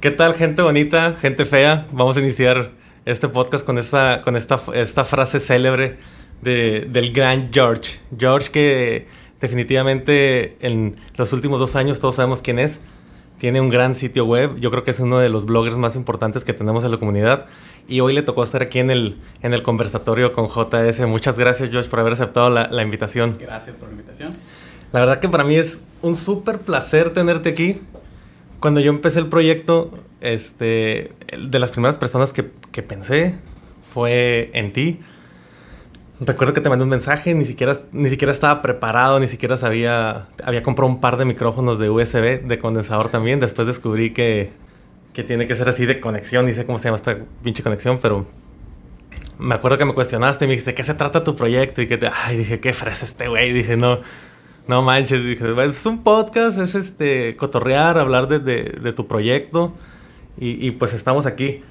¿Qué tal, gente bonita, gente fea? Vamos a iniciar este podcast con esta, con esta, esta frase célebre de, del gran George. George que definitivamente en los últimos dos años todos sabemos quién es. Tiene un gran sitio web. Yo creo que es uno de los bloggers más importantes que tenemos en la comunidad. Y hoy le tocó estar aquí en el, en el conversatorio con JS. Muchas gracias, George, por haber aceptado la, la invitación. Gracias por la invitación. La verdad que para mí es un súper placer tenerte aquí cuando yo empecé el proyecto, este, de las primeras personas que, que, pensé fue en ti. Recuerdo que te mandé un mensaje, ni siquiera, ni siquiera estaba preparado, ni siquiera sabía, había comprado un par de micrófonos de USB, de condensador también. Después descubrí que, que tiene que ser así de conexión, ni sé cómo se llama esta pinche conexión, pero me acuerdo que me cuestionaste y me dijiste, ¿qué se trata tu proyecto? Y que te, ay, dije, qué fresa este güey. Dije, no, no manches, dije, es un podcast, es este, cotorrear, hablar de, de, de tu proyecto. Y, y, pues estamos aquí.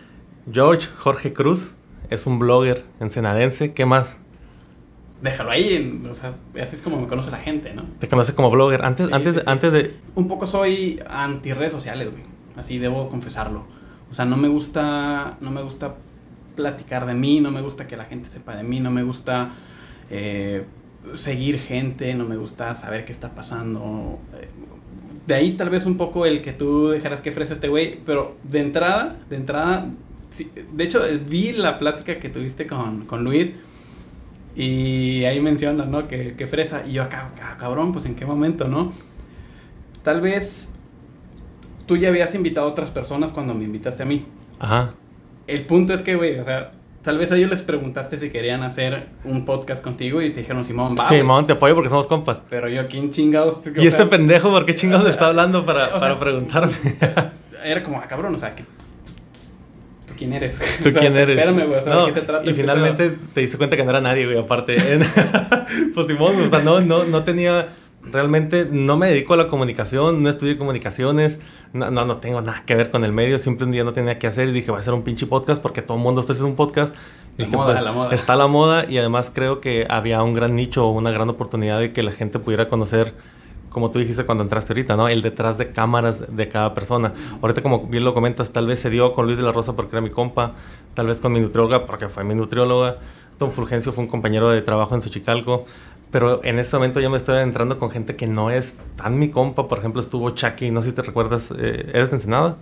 George Jorge Cruz es un blogger ensenadense. ¿Qué más? Déjalo ahí, o sea, así es como me conoce la gente, ¿no? Te conoce como blogger. Antes, sí, antes, sí. antes de. Un poco soy anti redes sociales, güey. Así debo confesarlo. O sea, no me gusta. No me gusta platicar de mí, no me gusta que la gente sepa de mí, no me gusta. Eh, seguir gente, no me gusta saber qué está pasando. De ahí tal vez un poco el que tú dejaras que fresa este güey, pero de entrada, de entrada, sí, de hecho vi la plática que tuviste con, con Luis y ahí menciona, ¿no? Que, que fresa y yo acá, ah, cabrón, pues en qué momento, ¿no? Tal vez tú ya habías invitado a otras personas cuando me invitaste a mí. Ajá. El punto es que, güey, o sea, Tal vez a ellos les preguntaste si querían hacer un podcast contigo y te dijeron, Simón, va. Simón, te apoyo porque somos compas. Pero yo, ¿quién chingados? Y este sea, pendejo, ¿por qué chingados le está hablando para, o sea, para preguntarme? Era como, ah, cabrón, o sea, que ¿tú quién eres? ¿Tú o sea, quién eres? Espérame, güey, o sea, no, ¿de qué se trata? Y finalmente te diste cuenta que no era nadie, güey, aparte. pues Simón, o sea, no, no, no tenía realmente no me dedico a la comunicación, no estudié comunicaciones, no, no, no, tengo nada que ver con el medio, siempre un día no tenía que hacer y dije, voy a hacer un pinche podcast porque todo el mundo está haciendo un podcast. Y la dije, moda, pues, la moda. está la moda y además creo que había un gran nicho, una gran oportunidad de que la gente pudiera conocer, como tú dijiste cuando entraste ahorita, ¿no? El detrás de cámaras de cada persona. Ahorita, como bien lo comentas, tal vez se dio con Luis de la Rosa porque era mi compa, tal vez con mi nutrióloga porque fue mi nutrióloga. Don Fulgencio fue un compañero de trabajo en Xochicalco. Pero en este momento ya me estoy entrando con gente que no es tan mi compa. Por ejemplo, estuvo Chucky, no sé si te recuerdas. Eh, ¿Eres de Ensenada?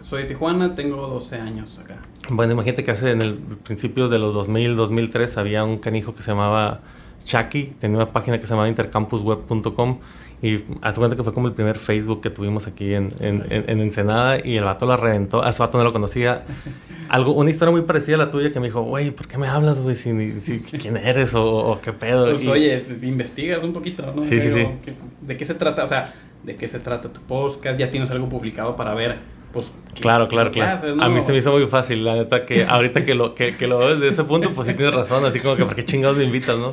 Soy de Tijuana, tengo 12 años acá. Bueno, imagínate que hace en el principio de los 2000, 2003 había un canijo que se llamaba Chucky. Tenía una página que se llamaba intercampusweb.com. Y haz cuenta que fue como el primer Facebook que tuvimos aquí en, en, en, en, Ensenada y el vato la reventó. A ese vato no lo conocía. Algo, una historia muy parecida a la tuya que me dijo, güey, ¿por qué me hablas, güey? Si, si, ¿Quién eres o, o, qué pedo? Pues y, oye, investigas un poquito, ¿no? Sí, sí, sí. ¿De qué se trata? O sea, ¿de qué se trata tu podcast? ¿Ya tienes algo publicado para ver? Pues, claro, claro, claro. Haces, ¿no? A mí se me hizo muy fácil, la neta, que ahorita que lo, que, que lo ves desde ese punto, pues sí tienes razón, así como que, ¿por qué chingados me invitas, no?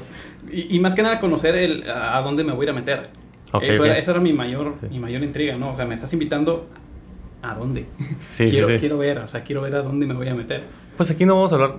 Y, y más que nada conocer el, a dónde me voy a ir a meter. Okay, eso. Era, mi mayor, sí. mi mayor intriga, ¿no? O sea, me estás invitando a dónde. Sí, quiero, sí. quiero ver, o sea, quiero ver a dónde me voy a meter. Pues aquí no vamos a hablar,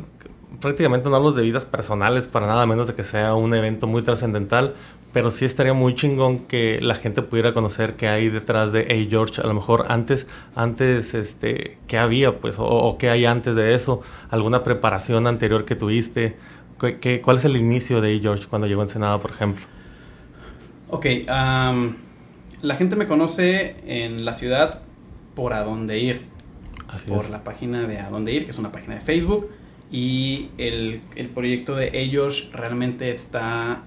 prácticamente no hablamos de vidas personales para nada, menos de que sea un evento muy trascendental, pero sí estaría muy chingón que la gente pudiera conocer qué hay detrás de Hey George, a lo mejor antes, antes, este, qué había, pues, o, o qué hay antes de eso, alguna preparación anterior que tuviste, ¿Qué, qué, cuál es el inicio de Hey George cuando llegó a Ensenada, por ejemplo? Ok, um, la gente me conoce en la ciudad por a dónde ir. Así por es. la página de a dónde ir, que es una página de Facebook. Y el, el proyecto de ellos realmente está,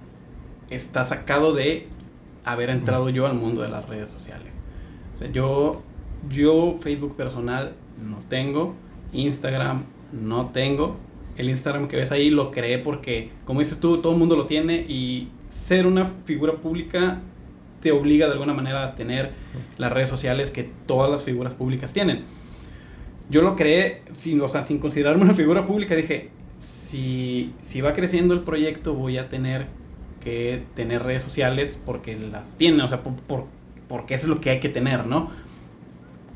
está sacado de haber entrado yo al mundo de las redes sociales. O sea, yo, yo Facebook personal no tengo, Instagram no tengo. El Instagram que ves ahí lo creé porque, como dices tú, todo el mundo lo tiene y ser una figura pública te obliga de alguna manera a tener las redes sociales que todas las figuras públicas tienen. Yo lo creé sin, o sea, sin considerarme una figura pública, dije, si, si va creciendo el proyecto voy a tener que tener redes sociales porque las tiene, o sea, por, por, porque eso es lo que hay que tener, ¿no?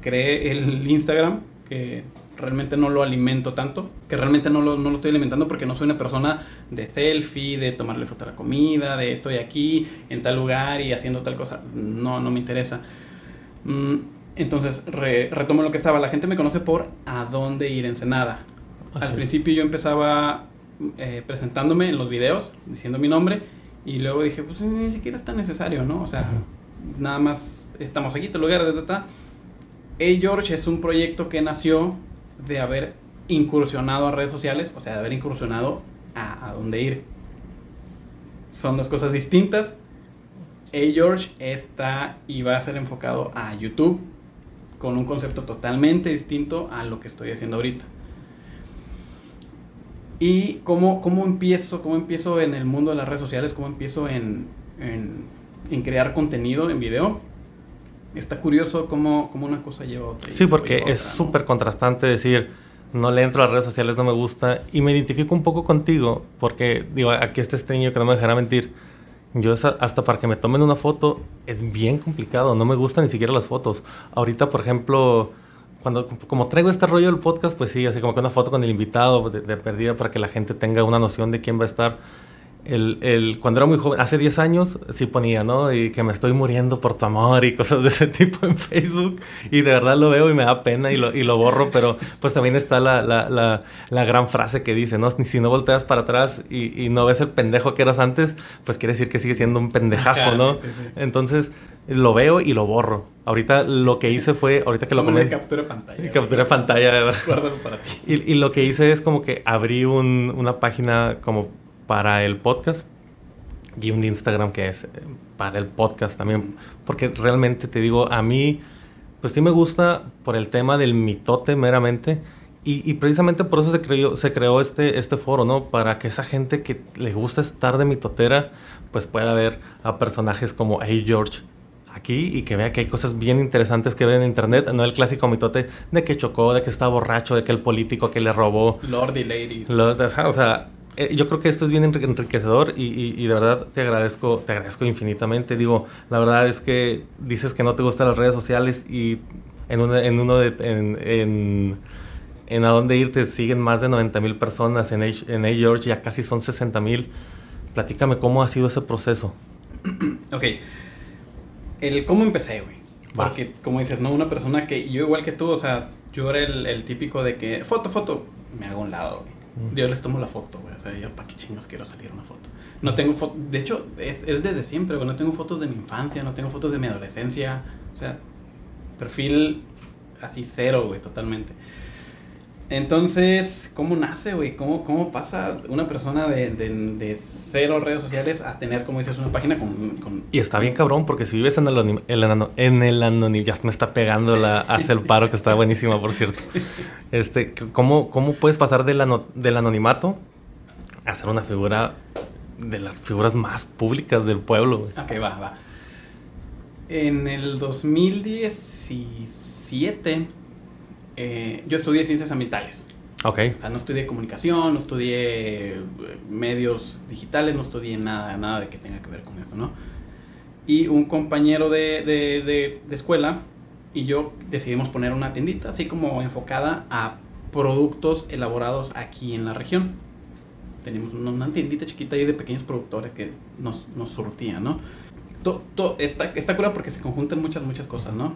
Creé el Instagram, que realmente no lo alimento tanto, que realmente no lo, no lo estoy alimentando porque no soy una persona de selfie, de tomarle foto a la comida, de estoy aquí en tal lugar y haciendo tal cosa. No, no me interesa. Mm, Entonces, retomo lo que estaba. La gente me conoce por a dónde ir Ensenada. Al principio yo empezaba eh, presentándome en los videos, diciendo mi nombre, y luego dije, pues ni siquiera es tan necesario, ¿no? O sea, nada más estamos aquí, te lugar, de ta, Hey George es un proyecto que nació de haber incursionado a redes sociales, o sea, de haber incursionado a, a dónde ir. Son dos cosas distintas. Hey George está y va a ser enfocado a YouTube con un concepto totalmente distinto a lo que estoy haciendo ahorita. ¿Y cómo, cómo empiezo? ¿Cómo empiezo en el mundo de las redes sociales? ¿Cómo empiezo en, en, crear contenido en video? Está curioso cómo, cómo una cosa lleva a otra. Sí, porque es súper contrastante decir, no le entro a las redes sociales, no me gusta. Y me identifico un poco contigo, porque digo, aquí este niño que no me dejará mentir. Yo hasta para que me tomen una foto es bien complicado, no me gustan ni siquiera las fotos. Ahorita, por ejemplo, cuando como traigo este rollo del podcast, pues sí, así como que una foto con el invitado de, de perdida para que la gente tenga una noción de quién va a estar el, el, cuando era muy joven, hace 10 años, sí ponía, ¿no? Y que me estoy muriendo por tu amor y cosas de ese tipo en Facebook. Y de verdad lo veo y me da pena y lo, y lo borro, pero pues también está la, la, la, la, gran frase que dice, ¿no? Si no volteas para atrás y, y, no ves el pendejo que eras antes, pues quiere decir que sigue siendo un pendejazo, ¿no? Entonces lo veo y lo borro. Ahorita lo que hice fue, ahorita que lo comenté. captura pantalla. Captura pantalla, Guárdalo para ti. Y, y, lo que hice es como que abrí un, una página como para el podcast y un Instagram que es eh, para el podcast también. Porque realmente te digo, a mí, pues sí me gusta por el tema del mitote meramente. Y, precisamente por eso se creó, se creó este, este foro, ¿no? Para que esa gente que le gusta estar de mitotera, pues pueda ver a personajes como Hey George aquí y que vea que hay cosas bien interesantes que ven en internet, no el clásico mitote de que chocó, de que está borracho, de que el político que le robó. Lord y ladies. o sea, eh, yo creo que esto es bien enriquecedor y, y, de verdad te agradezco, te agradezco infinitamente. Digo, la verdad es que dices que no te gustan las redes sociales y en, en uno de... En, en, en a dónde ir te siguen más de 90 mil personas, en, en A George ya casi son 60 mil. Platícame cómo ha sido ese proceso. ok. El cómo empecé, güey. Porque, como dices, ¿no? Una persona que yo igual que tú, o sea, yo era el, el típico de que, foto, foto, me hago un lado, güey. Yo les tomo la foto, güey. O sea, yo, ¿para qué chingos quiero salir una foto? No tengo foto. De hecho, es, es desde siempre, güey. No tengo fotos de mi infancia, no tengo fotos de mi adolescencia. O sea, perfil así cero, güey, totalmente. Entonces, ¿cómo nace, güey? ¿Cómo, ¿Cómo pasa una persona de, de, de, cero redes sociales a tener, como dices, una página con... con... Y está bien cabrón, porque si vives en el, en el anonimato, ya me está pegando la hace el paro, que está buenísima, por cierto. Este, ¿cómo, ¿Cómo puedes pasar del, del anonimato a ser una figura de las figuras más públicas del pueblo, güey? Ok, va, va. En el 2017 eh, yo estudié ciencias ambientales. Ok. O sea, no estudié comunicación, no estudié eh, medios digitales, no estudié nada, nada de que tenga que ver con eso, ¿no? Y un compañero de, de, de, escuela y yo decidimos poner una tiendita así como enfocada a productos elaborados aquí en la región. Teníamos una tiendita chiquita ahí de pequeños productores que nos, nos surtían, ¿no? Todo, todo, está, está cura porque se conjuntan muchas, muchas cosas, ¿no?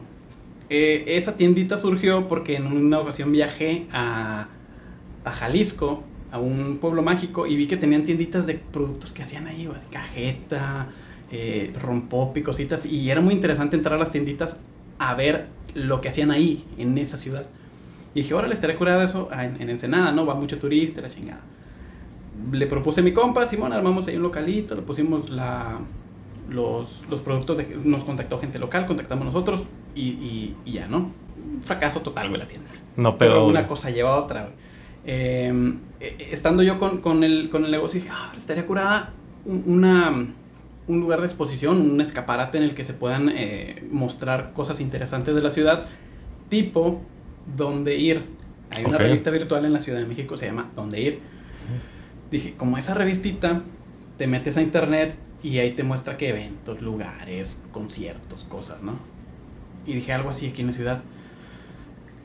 Eh, esa tiendita surgió porque en una ocasión viajé a, Jalisco, a un pueblo mágico, y vi que tenían tienditas de productos que hacían ahí, cajeta, eh, rompop y cositas, y era muy interesante entrar a las tienditas a ver lo que hacían ahí, en esa ciudad. Y dije, ahora le estaré curado eso en, en, Ensenada, ¿no? Va mucho turista, la chingada. Le propuse a mi compa, Simón, armamos ahí un localito, le pusimos la, los, los productos, de, nos contactó gente local, contactamos nosotros y, y, y ya, ¿no? fracaso total, güey, la tienda. No, pero... una cosa lleva a otra, em, eh, estando yo con, con, el, con el negocio, dije, ah, estaría curada una, un lugar de exposición, un escaparate en el que se puedan eh, mostrar cosas interesantes de la ciudad, tipo Donde Ir. Hay una revista virtual en la Ciudad de México, se llama Donde Ir. Dije, como esa revistita, te metes a internet, y ahí te muestra que eventos, lugares, conciertos, cosas, ¿no? Y dije algo así aquí en la ciudad.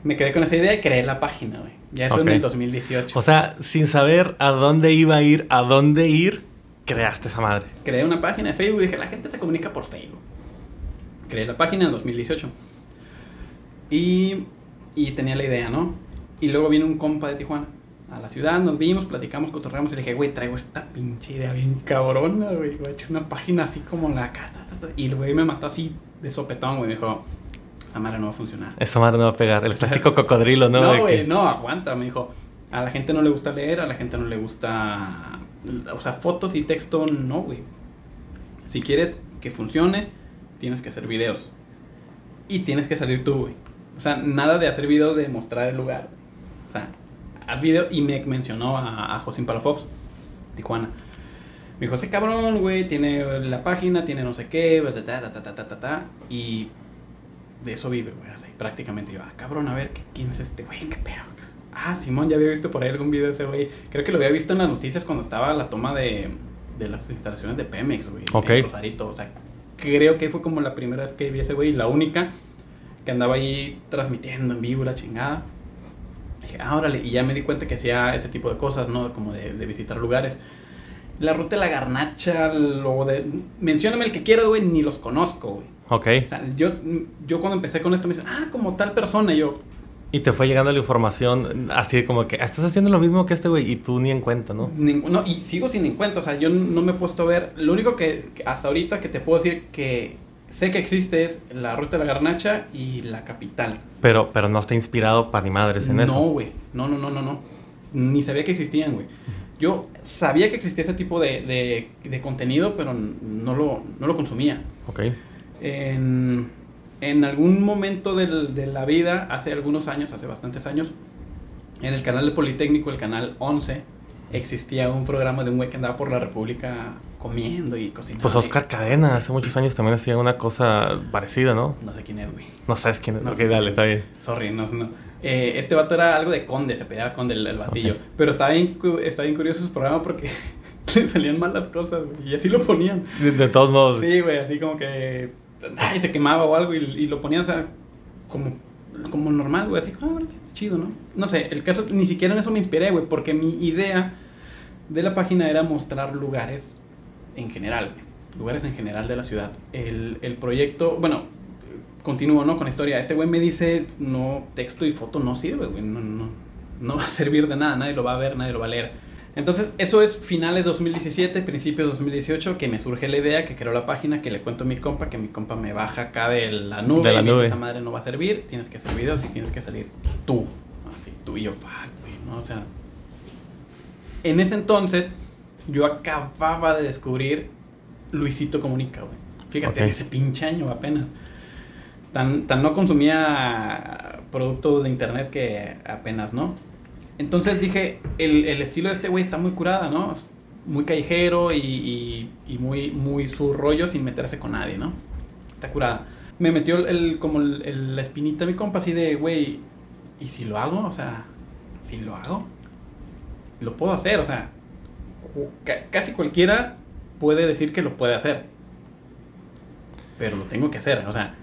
Me quedé con esa idea y creé la página, güey. Ya eso en el 2018. O sea, sin saber a dónde iba a ir, a dónde ir, creaste esa madre. Creé una página de Facebook y dije, la gente se comunica por Facebook. Creé la página en 2018. Y, y tenía la idea, ¿no? Y luego vino un compa de Tijuana a la ciudad, nos vimos, platicamos, cotorreamos y le dije, güey, traigo esta pinche idea bien cabrona, güey. Voy a echar una página así como la cata. Y el güey me mató así de sopetón, güey. Me dijo, esa madre no va a funcionar. Esa madre no va a pegar. El clásico cocodrilo, ¿no? No, güey, no, aguanta. Me dijo, a la gente no le gusta leer, a la gente no le gusta. O sea, fotos y texto, no, güey. Si quieres que funcione, tienes que hacer videos. Y tienes que salir tú, güey. O sea, nada de hacer videos de mostrar el lugar. O sea, haz video. Y me mencionó a, a Josín Palafox, Tijuana. Me dijo, ese cabrón, güey, tiene la página, tiene no sé qué, ta, ta, ta, ta, ta, ta, ta, y de eso vive, güey, así, prácticamente. Yo, ah, cabrón, a ver, ¿quién es este güey? ¿Qué pedo? Ah, Simón, ya había visto por ahí algún video de ese güey. Creo que lo había visto en las noticias cuando estaba la toma de, de las instalaciones de Pemex, güey. Ok. En Rosarito, o sea, creo que fue como la primera vez que vi a ese güey, y la única que andaba ahí transmitiendo en vivo la chingada. Dije, ah, órale, y ya me di cuenta que hacía ese tipo de cosas, ¿no? Como de, de visitar lugares. La ruta de la garnacha, lo de... Mencióname el que quieras, güey, ni los conozco, güey. Ok. O sea, yo, yo cuando empecé con esto me dicen, ah, como tal persona, y yo, Y te fue llegando la información así como que estás haciendo lo mismo que este güey y tú ni en cuenta, ¿no? No, y sigo sin en cuenta, o sea, yo no me he puesto a ver, lo único que, que hasta ahorita que te puedo decir que sé que existe es la ruta de la garnacha y la capital. Pero, pero no está inspirado para ni madres en no, eso. güey, no, no, no, no, no, ni sabía que existían, güey. Yo sabía que existía ese tipo de, de, de contenido, pero no lo, no lo consumía. Ok. En, en algún momento del- de la vida, hace algunos años, hace bastantes años, en el canal de Politécnico, el canal 11, existía un programa de un güey que andaba por la República comiendo y cocinando. Pues Oscar Cadena hace muchos años también hacía una cosa parecida, ¿no? No sé quién es, güey. No sabes quién es. No ok, sé. dale, está bien. Sorry, no, no. Eh, este vato era algo de conde, se peleaba conde el, el batillo. Ok. Pero estaba bien, estaba bien curioso su programa porque le salían mal las cosas, güey. Y así lo ponían. De, de todos modos. Sí, güey, así como que. Se quemaba o algo y, y lo ponían, o sea, como, como normal, güey, así, ah, chido, ¿no? No sé, el caso, ni siquiera en eso me inspiré, güey, porque mi idea de la página era mostrar lugares en general, lugares en general de la ciudad. El, el proyecto, bueno, continúo, ¿no? Con la historia. Este güey me dice, no, texto y foto no sirve, güey, no, no, no va a servir de nada, nadie lo va a ver, nadie lo va a leer. Entonces, eso es finales 2017, principios 2018, que me surge la idea, que creo la página, que le cuento a mi compa, que mi compa me baja acá de la nube. De la y me dice, nube. esa madre no va a servir, tienes que hacer videos y tienes que salir tú. Así, tú y yo, fuck, güey, ¿no? O sea, en ese entonces, yo acababa de descubrir Luisito Comunica, güey. Fíjate, Ok. en ese pinche año apenas. Tan, tan no consumía productos de internet que apenas, ¿no? Entonces dije, el, el estilo de este güey está muy curada, ¿no? Muy callejero y, y, muy, muy su rollo sin meterse con nadie, ¿no? Está curada. Me metió el, como la espinita a mi compa así de, güey, ¿y si lo hago? O sea, si lo hago, lo puedo hacer, o sea, casi cualquiera puede decir que lo puede hacer. Pero lo tengo que hacer, o sea,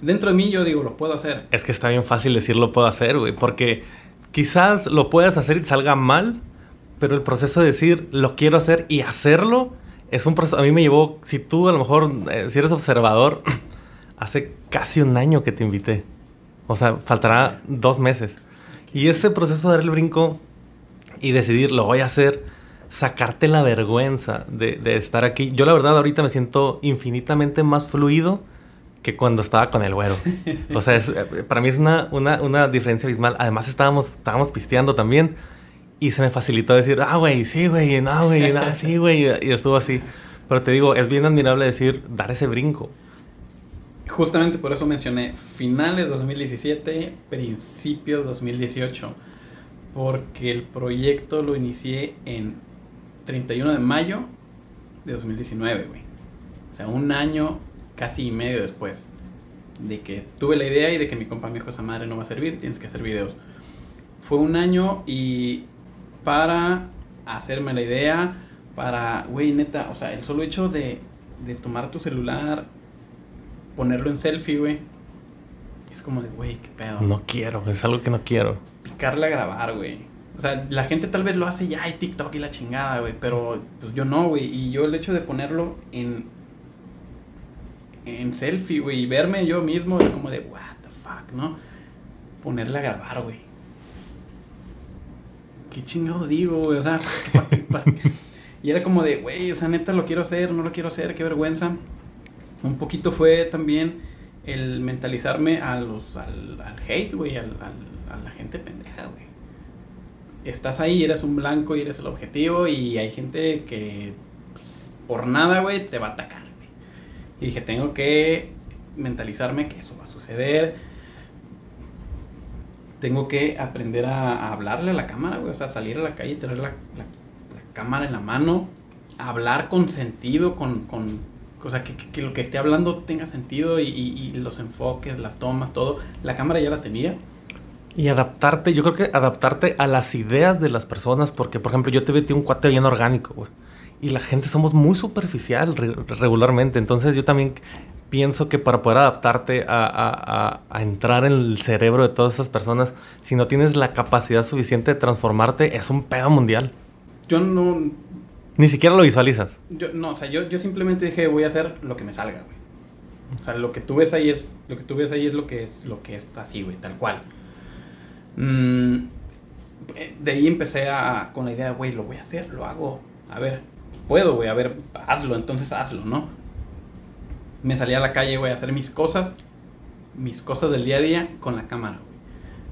dentro de mí yo digo, lo puedo hacer. Es que está bien fácil decir lo puedo hacer, güey. Porque quizás lo puedas hacer y salga mal, pero el proceso de decir lo quiero hacer y hacerlo es un proceso. A mí me llevó, si tú a lo mejor, eh, si eres observador, hace casi un año que te invité. O sea, faltará dos meses. Y ese proceso de dar el brinco y decidir lo voy a hacer, sacarte la vergüenza de, de estar aquí. Yo la verdad ahorita me siento infinitamente más fluido que cuando estaba con el güero. O sea, es- eh, para mí es una, una, una diferencia abismal. Además estábamos, estábamos pisteando también y se me facilitó decir, ah, güey, sí, güey, no, güey, no, sí, güey. Y estuvo así. Pero te digo, es bien admirable decir, dar ese brinco. Justamente por eso mencioné finales 2017, principios 2018, porque el proyecto lo inicié en 31 de mayo de 2019, güey. O sea, un año casi y medio después de que tuve la idea y de que mi compa me dijo, esa madre no va a servir, tienes que hacer videos. Fue un año y para hacerme la idea, para, güey, neta, o sea, el solo hecho de, de tomar tu celular, ponerlo en selfie, güey, es como de, güey, qué pedo. No quiero, es algo que no quiero. Picarle a grabar, güey. O sea, la gente tal vez lo hace ya, hay TikTok y la chingada, güey, pero pues yo no, güey. Y yo el hecho de ponerlo en, en selfie, güey, y verme yo mismo, era como de, what the fuck, ¿no? Ponerle a grabar, güey. ¿Qué chingados digo, güey? O sea, y era como de, güey, o sea, neta lo quiero hacer, no lo quiero hacer, qué vergüenza. Un poquito fue también el mentalizarme al, al hate, güey, al, a la gente pendeja, güey. Estás ahí, eres un blanco y eres el objetivo y hay gente que pues, por nada, güey, te va a atacar. Y dije, tengo que mentalizarme que eso va a suceder. Tengo que aprender a, hablarle a la cámara, güey. O sea, salir a la calle y tener la, cámara en la mano. Hablar con sentido, con, con o sea, que, lo que esté hablando tenga sentido y, los enfoques, las tomas, todo. La cámara ya la tenía. Y adaptarte, yo creo que adaptarte a las ideas de las personas, porque por ejemplo yo te metí un cuate bien orgánico, güey. Y la gente somos muy superficial regularmente, entonces yo también pienso que para poder adaptarte a, a, entrar en el cerebro de todas esas personas, si no tienes la capacidad suficiente de transformarte, es un pedo mundial. Yo no... Ni siquiera lo visualizas. Yo, no, o sea, yo, yo simplemente dije, voy a hacer lo que me salga, güey. O sea, lo que tú ves ahí es, lo que tú ves ahí es lo que es, lo que es así, güey, tal cual. Mm, de ahí empecé a, con la idea, güey, lo voy a hacer, lo hago. A ver, puedo, güey, a ver, hazlo, entonces hazlo, ¿no? Me salí a la calle, güey, a hacer mis cosas, mis cosas del día a día con la cámara, güey.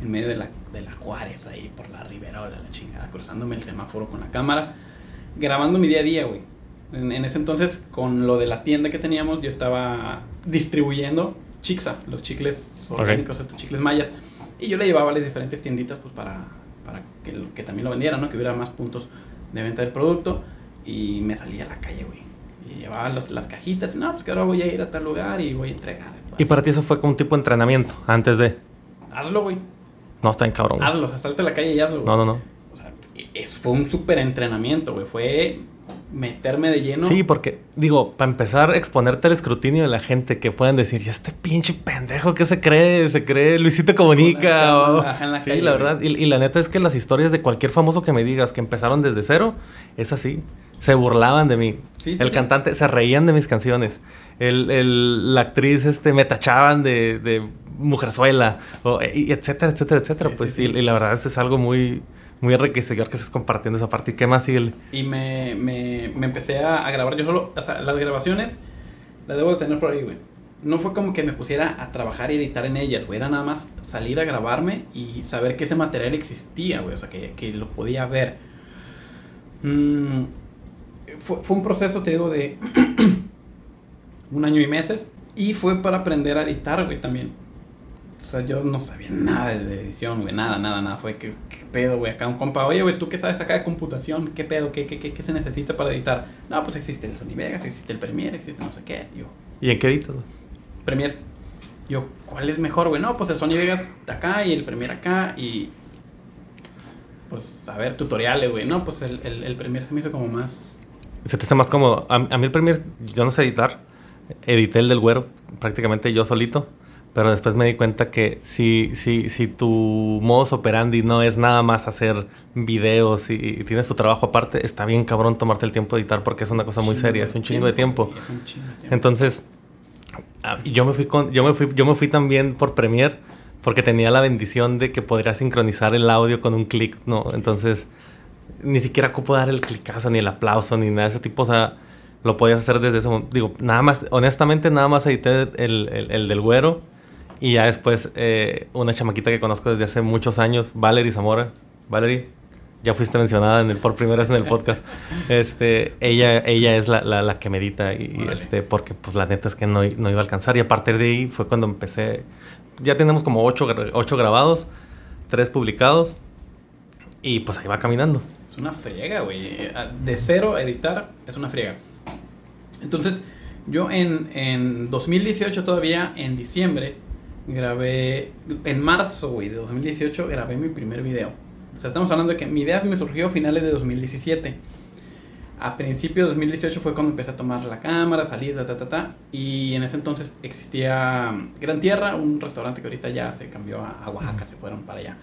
En medio de la, de la Juárez, ahí por la Riverola, la chingada, cruzándome el semáforo con la cámara, grabando mi día a día, güey. En, en, ese entonces, con lo de la tienda que teníamos, yo estaba distribuyendo Chixa, los chicles orgánicos, estos chicles mayas. Y yo le llevaba a las diferentes tienditas pues para, para que, que también lo vendieran, ¿no? Que hubiera más puntos de venta del producto. Y me salía a la calle, güey. Y llevaba las cajitas. Y no, pues que ahora voy a ir a tal lugar y voy a entregar. Pues. ¿Y para ti eso fue como un tipo de entrenamiento antes de...? Hazlo, güey. No, está en cabrón. Hazlo, o sea, salte a la calle y hazlo, güey. No, no, no. O sea, es, fue un súper entrenamiento, güey. Fue meterme de lleno. Sí, porque, digo, para empezar, exponerte al escrutinio de la gente que pueden decir, ¿y este pinche pendejo que se cree? Se cree Luisito Comunica. sí, la verdad. Y, la neta es que las historias de cualquier famoso que me digas que empezaron desde cero, es así. Se burlaban de mí. el cantante, se reían de mis canciones. El, la actriz, este, me tachaban de, de mujerzuela, o, y etcétera, etcétera, etcétera. pues sí, y la verdad es, es algo muy muy enriquecedor que estés compartiendo esa parte. ¿Y qué más sigue? Y me, me, me empecé a, grabar yo solo. O sea, las grabaciones las debo de tener por ahí, güey. No fue como que me pusiera a trabajar y editar en ellas, güey. Era nada más salir a grabarme y saber que ese material existía, güey. O sea, que, que lo podía ver. Mm, fue, fue un proceso, te digo, de un año y meses. Y fue para aprender a editar, güey, también sea, yo no sabía nada de edición, güey, nada, nada, nada. Fue que, ¿qué pedo, güey? Acá un compa, oye, güey, ¿tú qué sabes acá de computación? ¿Qué pedo? ¿Qué, qué, qué, se necesita para editar? No, pues existe el Sony Vegas, existe el Premiere, existe no sé qué. Yo, ¿Y en qué editas? Premiere. Yo, ¿cuál es mejor, güey? No, pues el Sony Vegas acá y el Premiere acá y... Pues, a ver, tutoriales, güey. No, pues el, el, el Premiere se me hizo como más... Se te hace más cómodo. A, a mí el Premiere, yo no sé editar. Edité el del güero prácticamente yo solito. Pero después me di cuenta que si, si, si tu modus operandi no es nada más hacer videos y, tienes tu trabajo aparte, está bien cabrón tomarte el tiempo de editar porque es una cosa muy seria, es un chingo de tiempo. Entonces, ah, yo me fui con, yo me fui, yo me fui también por Premiere porque tenía la bendición de que podría sincronizar el audio con un clic, ¿no? Entonces, ni siquiera ocupo dar el clicazo, ni el aplauso, ni nada de ese tipo, o sea, lo podías hacer desde ese momento. Digo, nada más, honestamente, nada más edité el, el, el del güero y ya después, eh, una chamaquita que conozco desde hace muchos años, Valerie Zamora. Valerie, ya fuiste mencionada en el, por primera vez en el podcast. Este, ella, ella es la, la, que medita y, este, porque pues la neta es que no, no, iba a alcanzar. Y a partir de ahí fue cuando empecé. Ya tenemos como ocho, ocho grabados, tres publicados. Y pues ahí va caminando. Es una friega, güey. Eh, de cero editar es una friega. Entonces, yo en, en 2018 todavía, en diciembre, grabé, en marzo, güey, de 2018, grabé mi primer video. O sea, estamos hablando de que mi idea me surgió a finales de 2017. A principios de 2018 fue cuando empecé a tomar la cámara, salir, ta, ta, ta, ta. Y en ese entonces existía Gran Tierra, un restaurante que ahorita ya se cambió a, Oaxaca, se fueron para allá.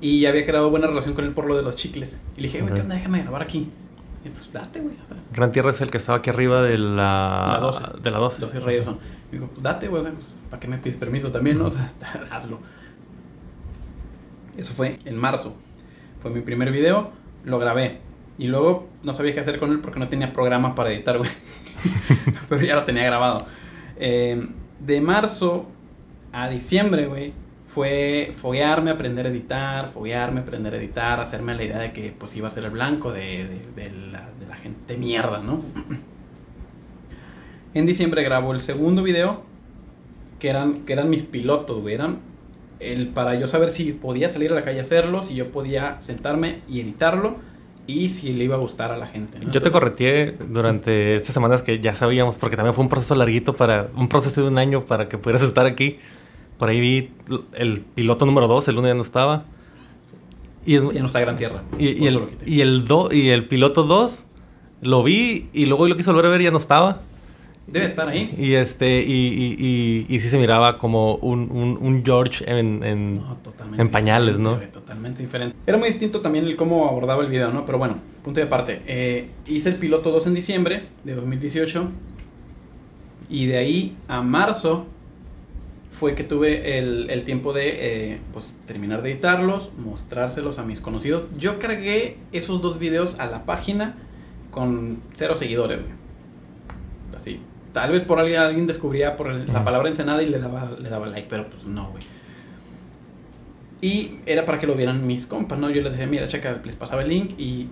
Y había creado buena relación con él por lo de los chicles. Y le dije, güey, ¿qué onda? Déjame grabar aquí. Y pues date, güey. Gran Tierra es el que estaba aquí arriba de la... La 12. De la 12. 12 Reyes son. Y dijo, date, güey ¿para qué me pides permiso también? No? O sea, hazlo. Eso fue en marzo. Fue mi primer video, lo grabé. Y luego no sabía qué hacer con él porque no tenía programa para editar, güey. Pero ya lo tenía grabado. Eh, de marzo a diciembre, güey, fue foguearme, aprender a editar, foguearme, aprender a editar, hacerme la idea de que pues iba a ser el blanco de, de, la, de la, gente de mierda, ¿no? en diciembre grabo el segundo video, que eran, que eran mis pilotos, güey, eran el, para yo saber si podía salir a la calle a hacerlo, si yo podía sentarme y editarlo y si le iba a gustar a la gente. Yo te correteé durante estas semanas que ya sabíamos, porque también fue un proceso larguito para, un proceso de un año para que pudieras estar aquí. Por ahí vi el piloto número 2, el uno ya no estaba. Y ya no está Gran Tierra. Y, el, y, el y el piloto 2 lo vi y luego lo quise volver a ver y ya no estaba. Debe estar ahí. Y este, y, y, y, sí se miraba como un, un, George en, en, en pañales, ¿no? Totalmente diferente. Era muy distinto también el cómo abordaba el video, ¿no? Pero bueno, punto de aparte. Eh, hice el piloto 2 en diciembre de 2018. Y de ahí a marzo fue que tuve el, el tiempo de eh, pues, terminar de editarlos, mostrárselos a mis conocidos. Yo cargué esos dos videos a la página con cero seguidores, Así, Tal vez por alguien, alguien descubría por la palabra Ensenada y le daba, le daba like, pero pues no, güey. Y era para que lo vieran mis compas, ¿no? Yo les decía, mira, checa, les pasaba el link y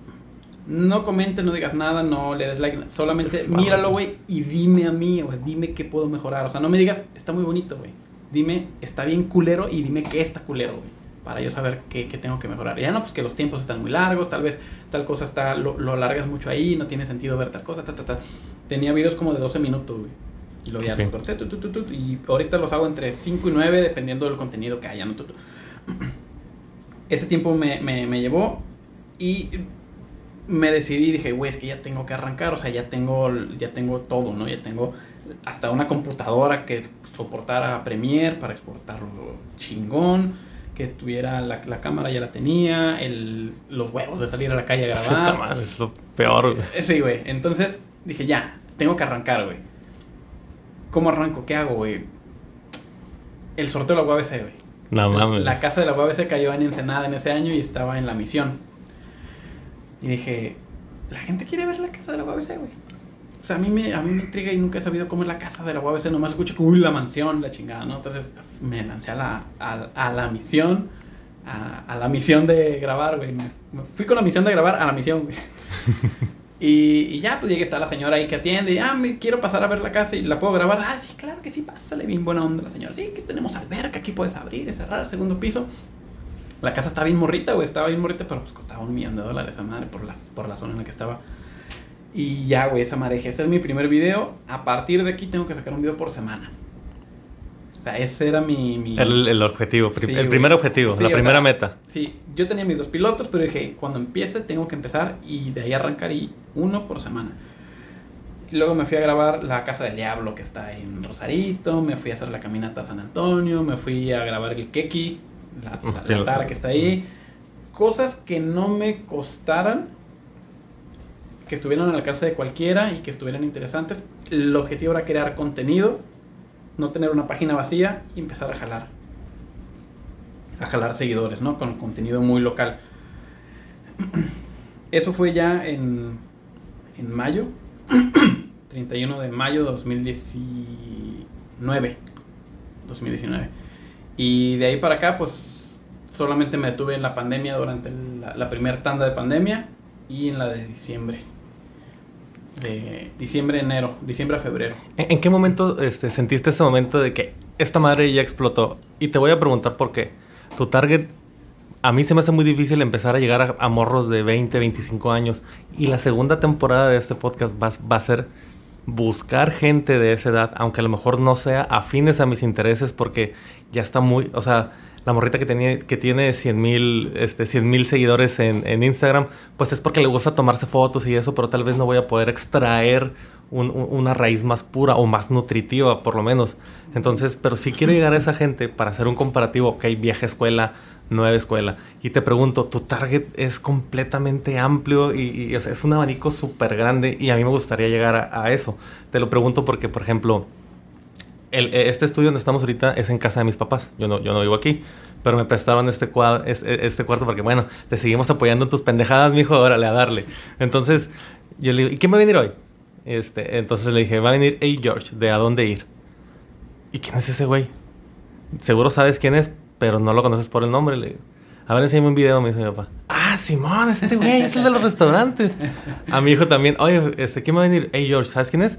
no comentes, no digas nada, no le des like, solamente míralo, güey, y dime a mí, güey, dime qué puedo mejorar. O sea, no me digas, está muy bonito, güey. Dime, está bien culero y dime qué está culero, güey. Para yo saber qué, tengo que mejorar. Ya no, pues que los tiempos están muy largos, tal vez tal cosa está, lo, lo largas mucho ahí, no tiene sentido ver tal cosa, ta, ta, ta tenía videos como de 12 minutos, güey. Y luego ya los corté, y ahorita los hago entre 5 y 9 dependiendo del contenido que haya, ¿no? Ese tiempo me, me, me llevó y me decidí, dije, güey, es que ya tengo que arrancar, o sea, ya tengo, ya tengo todo, ¿no? Ya tengo hasta una computadora que soportara Premiere para exportarlo chingón, que tuviera la, la cámara, ya la tenía, el, los huevos de salir a la calle a grabar. es lo peor. Sí, güey. Entonces, dije, ya, tengo que arrancar, güey. ¿Cómo arranco? ¿Qué hago, güey? El sorteo de la UABC, güey. No mames. La casa de la UABC cayó en Ensenada en ese año y estaba en la misión. Y dije, la gente quiere ver la casa de la UABC, güey. O sea, a mí, me, a mí me intriga y nunca he sabido cómo es la casa de la UABC. Nomás escucho que, uy, la mansión, la chingada, ¿no? Entonces me lancé a la, a, la misión. A, a, la misión de grabar, güey. fui con la misión de grabar a la misión, güey. Y, ya, pues llega está la señora ahí que atiende. Y, ah, me quiero pasar a ver la casa y la puedo grabar. Ah, sí, claro que sí, pásale bien buena onda la señora. Sí, que tenemos alberca, aquí puedes abrir y cerrar el segundo piso. La casa estaba bien morrita, güey, estaba bien morrita, pero pues costaba un millón de dólares esa madre por la, por la zona en la que estaba. Y ya, güey, esa madre, este es mi primer video. A partir de aquí tengo que sacar un video por semana sea, ese era mi... El, objetivo, el primer objetivo, la primera meta. Sí, yo tenía mis dos pilotos, pero dije, cuando empiece tengo que empezar y de ahí arrancar y uno por semana. luego me fui a grabar La Casa del Diablo, que está en Rosarito, me fui a hacer la caminata a San Antonio, me fui a grabar el Keki, la, la, que está ahí. Cosas que no me costaran, que estuvieran al alcance de cualquiera y que estuvieran interesantes. El objetivo era crear contenido no tener una página vacía y empezar a jalar. A jalar seguidores, ¿no? Con contenido muy local. Eso fue ya en, en mayo. 31 de mayo de 2019. 2019. Y de ahí para acá, pues solamente me detuve en la pandemia durante la, la primera tanda de pandemia y en la de diciembre de diciembre, enero, diciembre a febrero. ¿En, qué momento este, sentiste ese momento de que esta madre ya explotó? Y te voy a preguntar por qué. Tu target, a mí se me hace muy difícil empezar a llegar a, morros de 20, 25 años. Y la segunda temporada de este podcast va, va a ser buscar gente de esa edad, aunque a lo mejor no sea afines a mis intereses, porque ya está muy, o sea, la morrita que, tiene 100 mil este, seguidores en, Instagram, pues es porque le gusta tomarse fotos y eso, pero tal vez no voy a poder extraer una raíz más pura o más nutritiva, por lo menos. Entonces, pero si quiero llegar a esa gente para hacer un comparativo, ok, vieja escuela, nueva escuela, y te pregunto, tu target es completamente amplio y, es un abanico súper grande y a mí me gustaría llegar a, a eso. Te lo pregunto porque, por ejemplo, el- este estudio donde estamos ahorita es en casa de mis papás. Yo no, yo no vivo aquí. Pero me prestaron este, cuadro, este cuarto porque, bueno, te seguimos apoyando en tus pendejadas, mijo, órale, a darle. Entonces, yo le digo, ¿y quién va a venir hoy? Este, entonces le dije, va a venir A. George, de A Dónde Ir. ¿Y quién es ese güey? Seguro sabes quién es, pero no lo conoces por el nombre. Le digo, a ver, enséñame un video, me dice mi papá. Ah, Simón, este güey es el de los restaurantes. A mi hijo también, oye, este, ¿quién va a venir? A. George, ¿sabes quién es?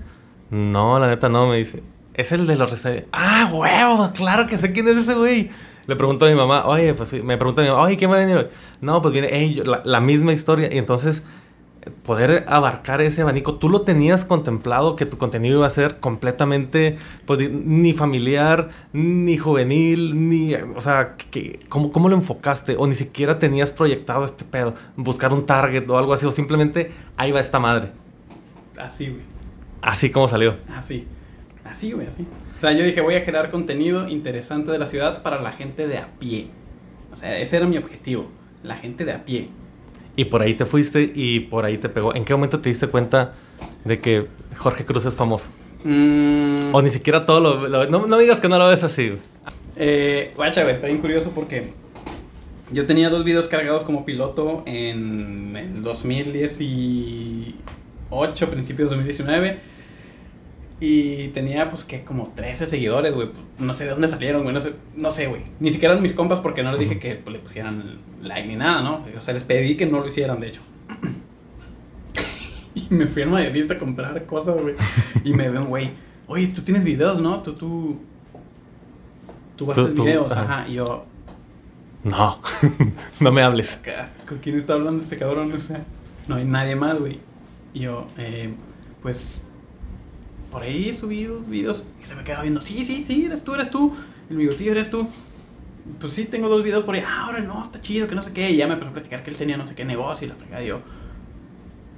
No, la neta no, me dice. Es el de los restaurantes. Ah, huevo, claro que sé quién es ese güey. Le pregunto a mi mamá, oye, pues me pregunta a mi mamá, oye, ¿quién va a venir hoy? No, pues viene la, la, misma historia. Y entonces, poder abarcar ese abanico, tú lo tenías contemplado que tu contenido iba a ser completamente, pues, ni familiar, ni juvenil, ni, o sea, que, ¿cómo, ¿cómo lo enfocaste? O ni siquiera tenías proyectado este pedo, buscar un target o algo así, o simplemente ahí va esta madre. Así, güey. Así como salió. Así. Así, güey, así. O sea, yo dije, voy a crear contenido interesante de la ciudad para la gente de a pie. O sea, ese era mi objetivo, la gente de a pie. Y por ahí te fuiste y por ahí te pegó. ¿En qué momento te diste cuenta de que Jorge Cruz es famoso? Mm, O ni siquiera todo lo... lo- no, no digas que no lo ves así. güey. eh, guacha, güey, está bien curioso porque yo tenía dos videos cargados como piloto en el 2018, principios de 2019. Y tenía, pues, que como 13 seguidores, güey. Pues, No sé de dónde salieron, güey. No sé, no sé, güey. Ni siquiera eran mis compas porque no les dije que pues, le pusieran like ni nada, ¿no? O sea, les pedí que no lo hicieran, de hecho. y me fui al mayorista a comprar cosas, güey. Y me ve un güey. Oye, tú tienes videos, ¿no? Tú, tú... Tú vas a Tú- videos, ajá. Y yo... No, no me hables. "Acá, ¿Con quién está hablando este cabrón? O sea, no hay nadie más, güey. Y yo, eh, pues... Por ahí subido videos y se me quedaba viendo, sí, sí, sí, eres tú, eres tú. El bigotillo eres tú. Pues sí, tengo dos videos por ahí. Ah, ahora no, está chido, que no sé qué. Y ya me empezó a platicar que él tenía no sé qué negocio y la fregada. Yo,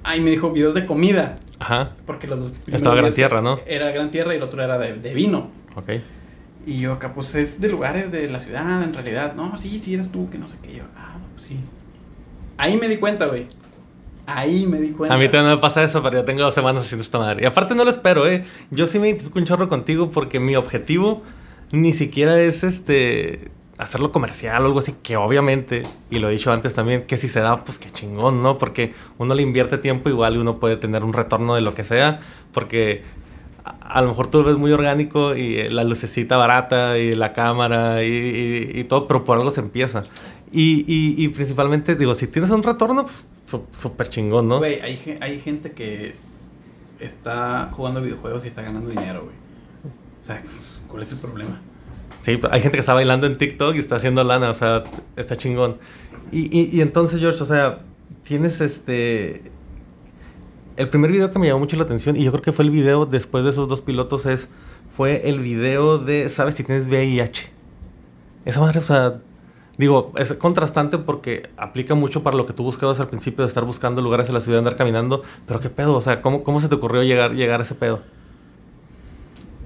ay, me dijo videos de comida. Ajá, Porque los dos Estaba Gran Tierra, ¿no? Era Gran Tierra y el otro era de, de vino. ok. Y yo acá, pues es de lugares de la ciudad, en realidad. No, sí, sí, eres tú, que no sé qué. Yo, ah, pues sí. Ahí me di cuenta, güey. Ahí me di cuenta. A mí también me pasa eso, pero yo tengo dos semanas haciendo esta madre. Y aparte no lo espero, ¿eh? Yo sí me identifico un chorro contigo porque mi objetivo ni siquiera es este hacerlo comercial o algo así, que obviamente, y lo he dicho antes también, que si se da, pues qué chingón, ¿no? Porque uno le invierte tiempo igual y uno puede tener un retorno de lo que sea, porque a, lo mejor tú lo ves muy orgánico y eh, la lucecita barata y la cámara y, y- y todo, pero por algo se empieza. Y, y- y principalmente, digo, si tienes un retorno, pues súper chingón, ¿no? Güey, hay, hay gente que está jugando videojuegos y está ganando dinero, güey. O sea, ¿cuál es el problema? Sí, hay gente que está bailando en TikTok y está haciendo lana, o sea, está chingón. Y, y, y entonces, George, o sea, tienes este... El primer video que me llamó mucho la atención, y yo creo que fue el video después de esos dos pilotos, es... Fue el video de, ¿sabes si tienes VIH? Esa madre, o sea... Digo, es contrastante porque aplica mucho para lo que tú buscabas al principio de estar buscando lugares en la ciudad, andar caminando. Pero qué pedo, o sea, ¿cómo, cómo se te ocurrió llegar, llegar a ese pedo?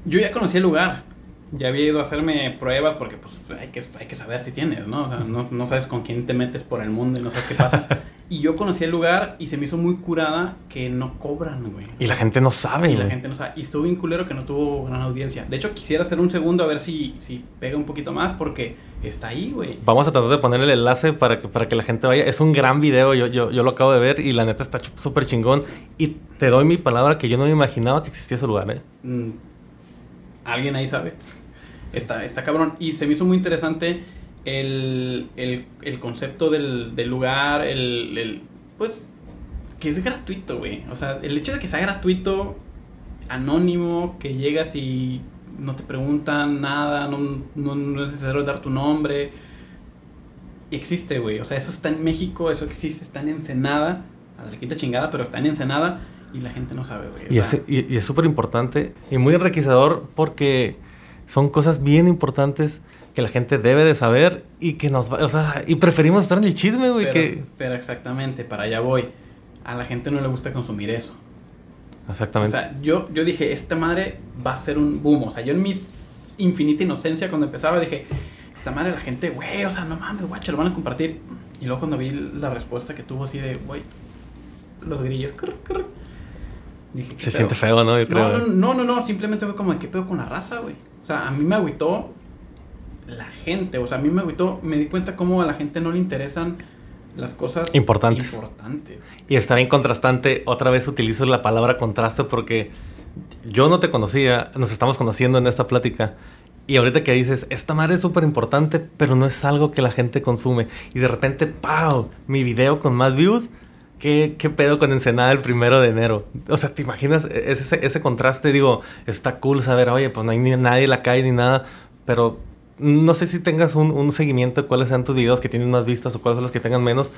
Yo ya conocí el lugar. Ya había ido a hacerme pruebas porque pues hay que, hay que saber si tienes, ¿no? O sea, no, no sabes con quién te metes por el mundo y no sabes qué pasa. y yo conocí el lugar y se me hizo muy curada que no cobran, güey. Y la gente no sabe, Y la güey. gente no sabe. Y estuvo bien culero que no tuvo gran audiencia. De hecho, quisiera hacer un segundo a ver si, si pega un poquito más porque está ahí, güey. Vamos a tratar de poner el enlace para que, para que la gente vaya. Es un gran video, yo, yo, yo lo acabo de ver y la neta está súper chingón. Y te doy mi palabra que yo no me imaginaba que existía ese lugar, ¿eh? Mm, Alguien ahí sabe. Está, está cabrón. Y se me hizo muy interesante el, el, el concepto del, del lugar, el, el- Pues, que es gratuito, güey. O sea, el hecho de que sea gratuito, anónimo, que llegas y no te preguntan nada, no, no, no es necesario dar tu nombre. Existe, güey. O sea, eso está en México, eso existe, está en Ensenada. A la quinta chingada, pero está en Ensenada y la gente no sabe, güey. Y es, y, y es súper importante y muy enriquecedor porque son cosas bien importantes que la gente debe de saber y que nos va, o sea, y preferimos estar en el chisme, güey, pero, que... pero exactamente, para allá voy. A la gente no le gusta consumir eso. O Exactamente. sea, yo, yo dije, esta madre va a ser un boom. O sea, yo en mi infinita inocencia cuando empezaba dije, esta madre la gente, güey, o sea, no mames, guacha, lo van a compartir. Y luego cuando vi la respuesta que tuvo así de, güey, los grillos, crr, crr, Dije, ¿qué Se pedo? siente feo, ¿no? Yo creo. No, no, no, no, simplemente fue como de qué pedo con la raza, güey. O sea, a mí me agüitó la gente, o sea, a mí me agüitó, me di cuenta cómo a la gente no le interesan las cosas Importantes. importantes. Y está bien contrastante. Otra vez utilizo la palabra contraste porque yo no te conocía, nos estamos conociendo en esta plática. Y ahorita que dices, esta madre es súper importante, pero no es algo que la gente consume. Y de repente, ¡pau! Mi video con más views. ¿Qué, qué pedo con Ensenada el primero de enero? O sea, ¿te imaginas ese, ese contraste? Digo, está cool saber, oye, pues no hay ni nadie en la calle ni nada, pero no sé si tengas un, un seguimiento de cuáles sean tus videos que tienen más vistas o cuáles son los que tengan menos.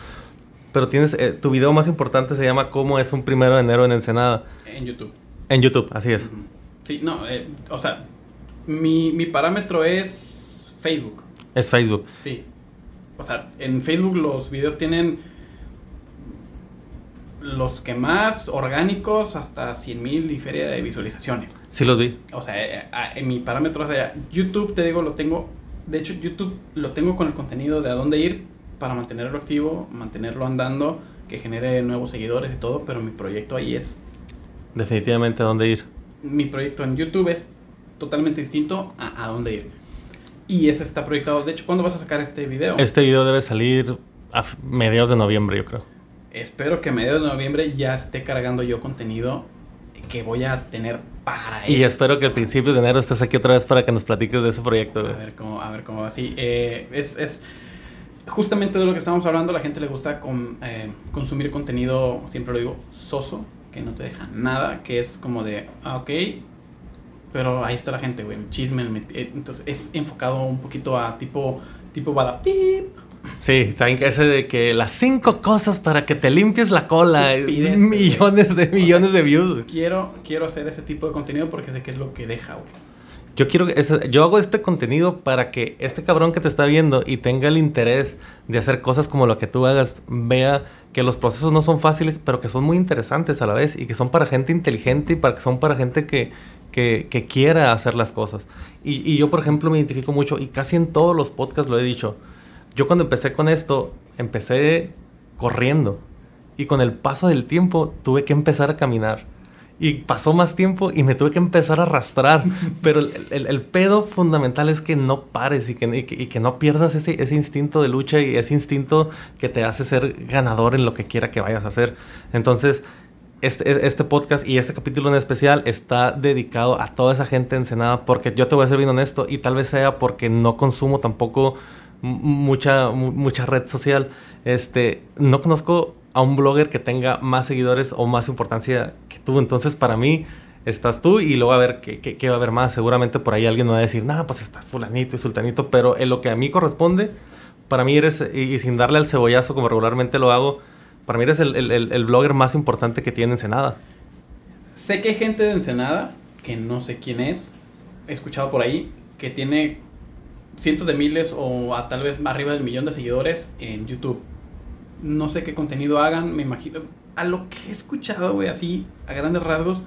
Pero tienes, eh, tu video más importante se llama ¿Cómo es un primero de enero en Ensenada? En YouTube. En YouTube, así es. Sí, no, eh, o sea, mi, mi parámetro es Facebook. Es Facebook. Sí. O sea, en Facebook los videos tienen los que más orgánicos hasta 100 mil y feria de visualizaciones. Sí los vi. O sea, eh, eh, en mi parámetro, o sea, YouTube, te digo, lo tengo. De hecho, YouTube lo tengo con el contenido de a dónde ir para mantenerlo activo, mantenerlo andando, que genere nuevos seguidores y todo, pero mi proyecto ahí es. Definitivamente a dónde ir. Mi proyecto en YouTube es totalmente distinto a a dónde ir. Y ese está proyectado. De hecho, ¿cuándo vas a sacar este video? Este video debe salir a mediados de noviembre, yo creo. Espero que a mediados de noviembre ya esté cargando yo contenido que voy a tener para Y espero que al principio de enero estés aquí otra vez para que nos platiques de ese proyecto. A ver cómo, a ver cómo va así. Eh, es, es justamente de lo que estamos hablando. La gente le gusta con- eh, consumir contenido, siempre lo digo, soso, que no te deja nada, que es como de, ah, ok, pero ahí está la gente, güey, el chisme. el eh, entonces es enfocado un poquito a tipo, tipo Badapip. Sí, saben que ese de que las cinco cosas para que te limpies la cola. Estupidez, millones de millones de views. Quiero, quiero hacer ese tipo de contenido porque sé que es lo que deja, güey. Yo quiero ese- yo hago este contenido para que este cabrón que te está viendo y tenga el interés de hacer cosas como lo que tú hagas, vea que los procesos no son fáciles, pero que son muy interesantes a la vez y que son para gente inteligente y para que son para gente que, que, que quiera hacer las cosas. Y, y yo, por ejemplo, me identifico mucho y casi en todos los podcasts lo he dicho. Yo cuando empecé con esto, empecé corriendo y con el paso del tiempo tuve que empezar a caminar. Y pasó más tiempo y me tuve que empezar a arrastrar. Pero el, el- el pedo fundamental es que no pares y que, y que, y que no pierdas ese, ese instinto de lucha y ese instinto que te hace ser ganador en lo que quiera que vayas a hacer. Entonces, este, este podcast y este capítulo en especial está dedicado a toda esa gente ensenada porque yo te voy a ser bien honesto y tal vez sea porque no consumo tampoco mucha, mu- mucha red social. Este, no conozco a un blogger que tenga más seguidores o más importancia que tú. Entonces, para mí, estás tú y luego a ver qué, qué- qué va a haber más. Seguramente por ahí alguien me va a decir, nada, pues está fulanito y sultanito. Pero en lo que a mí corresponde, para mí eres, y, y sin darle al cebollazo como regularmente lo hago, para mí eres el, el- el- el blogger más importante que tiene Ensenada. Sé que hay gente de Ensenada, que no sé quién es, he escuchado por ahí, que tiene cientos de miles o a tal vez arriba del millón de seguidores en YouTube. No sé qué contenido hagan, me imagino. A lo que he escuchado, güey, así, a grandes rasgos,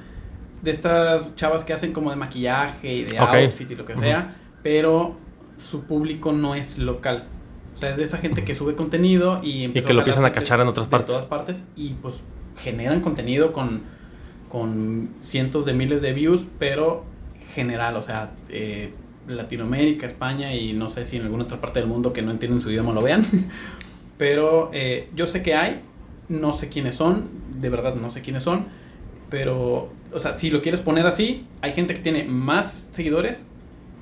de estas chavas que hacen como de maquillaje y de Ok. outfit y lo que sea, pero su público no es local. O sea, es de esa gente que sube contenido y, empezó que lo empiezan a cachar en otras partes. todas partes y pues generan contenido con, con cientos de miles de views, pero general, o sea, eh, Latinoamérica, España y no sé si en alguna otra parte del mundo que no entienden su idioma lo vean. Pero eh, yo sé que hay, no sé quiénes son, de verdad no sé quiénes son, pero, o sea, si lo quieres poner así, hay gente que tiene más seguidores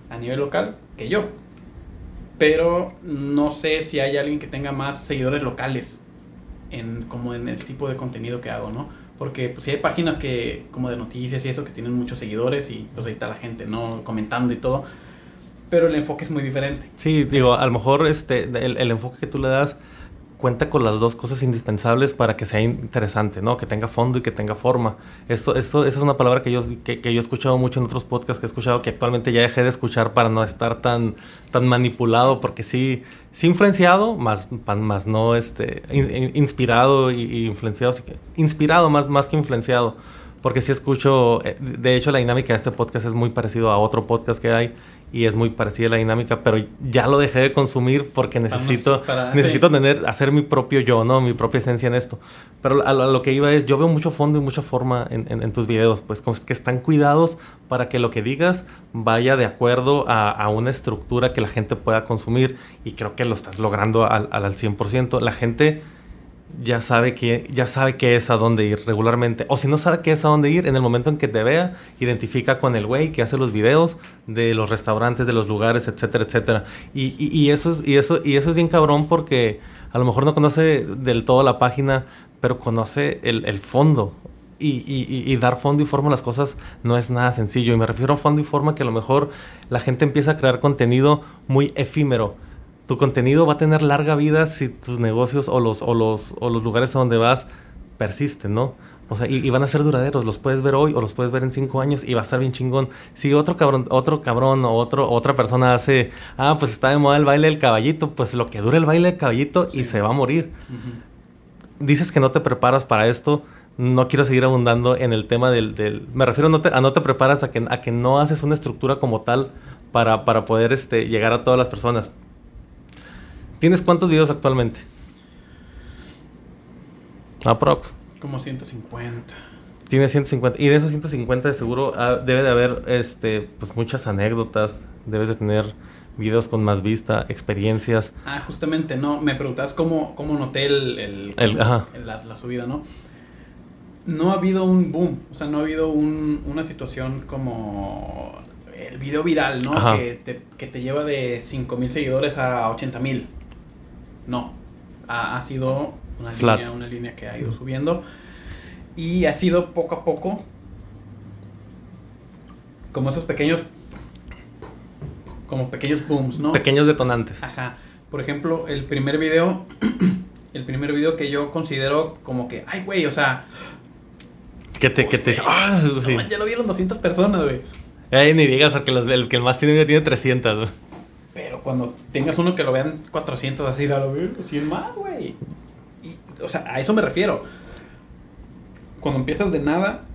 a nivel local que yo. Pero no sé si hay alguien que tenga más seguidores locales en como en el tipo de contenido que hago, ¿no? Porque pues si hay páginas que como de noticias y eso que tienen muchos seguidores y pues ahí está la gente, ¿no? Comentando y todo. Pero el enfoque es muy diferente. Sí, digo, a lo mejor este, el, el enfoque que tú le das cuenta con las dos cosas indispensables para que sea interesante, ¿no? Que tenga fondo y que tenga forma. Esto, esto, esa es una palabra que yo, que, que yo he escuchado mucho en otros podcasts que he escuchado, que actualmente ya dejé de escuchar para no estar tan, tan manipulado, porque sí, sí influenciado, más, más no este, in- in- inspirado y, y influenciado, inspirado más, más que influenciado. Porque sí escucho, eh, de hecho la dinámica de este podcast es muy parecido a otro podcast que hay y es muy parecida la dinámica, pero ya lo dejé de consumir porque necesito, para- necesito sí. tener, hacer mi propio yo, ¿no? Mi propia esencia en esto. Pero a, lo- a lo que iba es, yo veo mucho fondo y mucha forma en, en- en tus videos, pues que están cuidados para que lo que digas vaya de acuerdo a, a una estructura que la gente pueda consumir y creo que lo estás logrando al, al, al 100%. La gente ya sabe que ya sabe qué es a dónde ir regularmente. O si no sabe qué es a dónde ir, en el momento en que te vea, identifica con el güey que hace los videos de los restaurantes, de los lugares, etcétera, etcétera. Y, y- y eso, es, y, eso, y eso es bien cabrón porque a lo mejor no conoce del todo la página, pero conoce el, el fondo. Y, y- y- dar fondo y forma a las cosas no es nada sencillo. Y me refiero a fondo y forma que a lo mejor la gente empieza a crear contenido muy efímero tu contenido va a tener larga vida si tus negocios o los, o los, o los lugares a donde vas persisten, ¿no? O sea, y, y van a ser duraderos, los puedes ver hoy o los puedes ver en cinco años y va a estar bien chingón. Si otro cabrón, otro cabrón o otro, otra persona hace, ah, pues está de moda el baile del caballito, pues lo que dure el baile del caballito y se va a morir. Dices que no te preparas para esto, no quiero seguir abundando en el tema del... del- me refiero a no, te, a no te preparas a que, a que no haces una estructura como tal para, para poder este, llegar a todas las personas. ¿Tienes cuántos videos actualmente? Aprox. Como 150. Tienes 150. Y de esos 150 de seguro ah, debe de haber este, pues muchas anécdotas. Debes de tener videos con más vista, experiencias. Ah, justamente, no, me preguntabas cómo, cómo noté el, el- El- ajá. la, la subida, ¿no? No ha habido un boom, o sea, no ha habido un- una situación como el video viral, ¿no? Ajá. Que te, que te lleva de 5 mil seguidores a 80 mil. No, ha, ha sido una Flat. línea, una línea que ha ido subiendo y ha sido poco a poco como esos pequeños como pequeños booms, ¿no? Pequeños detonantes. Ajá. Por ejemplo, el primer video, el primer video que yo considero como que, ay, güey, o sea, Que te, que te ah, sí. ya lo vieron 200 personas, güey. Ay, ni digas, porque los- el que más tiene tiene 300. güey. Cuando tengas uno que lo vean 400 así, a lo ver, 100 más, güey. O sea, a eso me refiero. Cuando empiezas de nada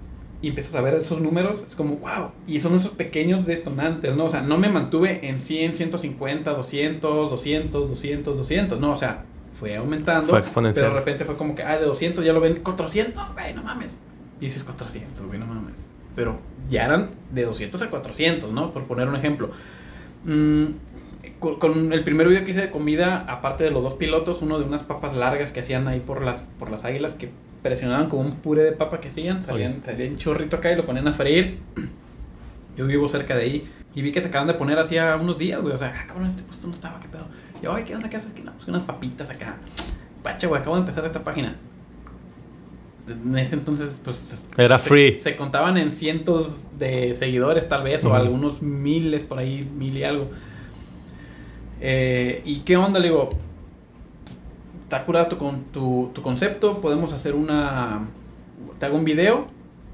y empiezas a ver esos números, es como, wow. Y son esos pequeños detonantes, ¿no? O sea, no me mantuve en 100, 150, 200, 200, 200, 200. No, o sea, fue aumentando. Fue exponencial. Pero de repente fue como que, ah, de 200 ya lo ven 400, güey, no mames. Y dices 400, güey, no mames. Pero ya eran de 200 a 400, ¿no? Por poner un ejemplo. Mm, con, con el primer video que hice de comida, aparte de los dos pilotos, uno de unas papas largas que hacían ahí por las, por las águilas que presionaban como un puré de papa que hacían, salían, salía un chorrito acá y lo ponían a freír. Yo vivo cerca de ahí y vi que se acaban de poner hacía unos días, güey. O sea, ah, cabrón, este puesto no estaba, qué pedo. Y yo, ay, ¿qué onda? ¿Qué haces? Que no, pues unas papitas acá. Pacha, güey, acabo de empezar esta página. En ese entonces, pues. Era se- free. Se, contaban en cientos de seguidores, tal vez, Ujú. o algunos miles por ahí, mil y algo. Eh, ¿Y qué onda? Le digo, está curado tu, con, tu, tu concepto, podemos hacer una... Te hago un video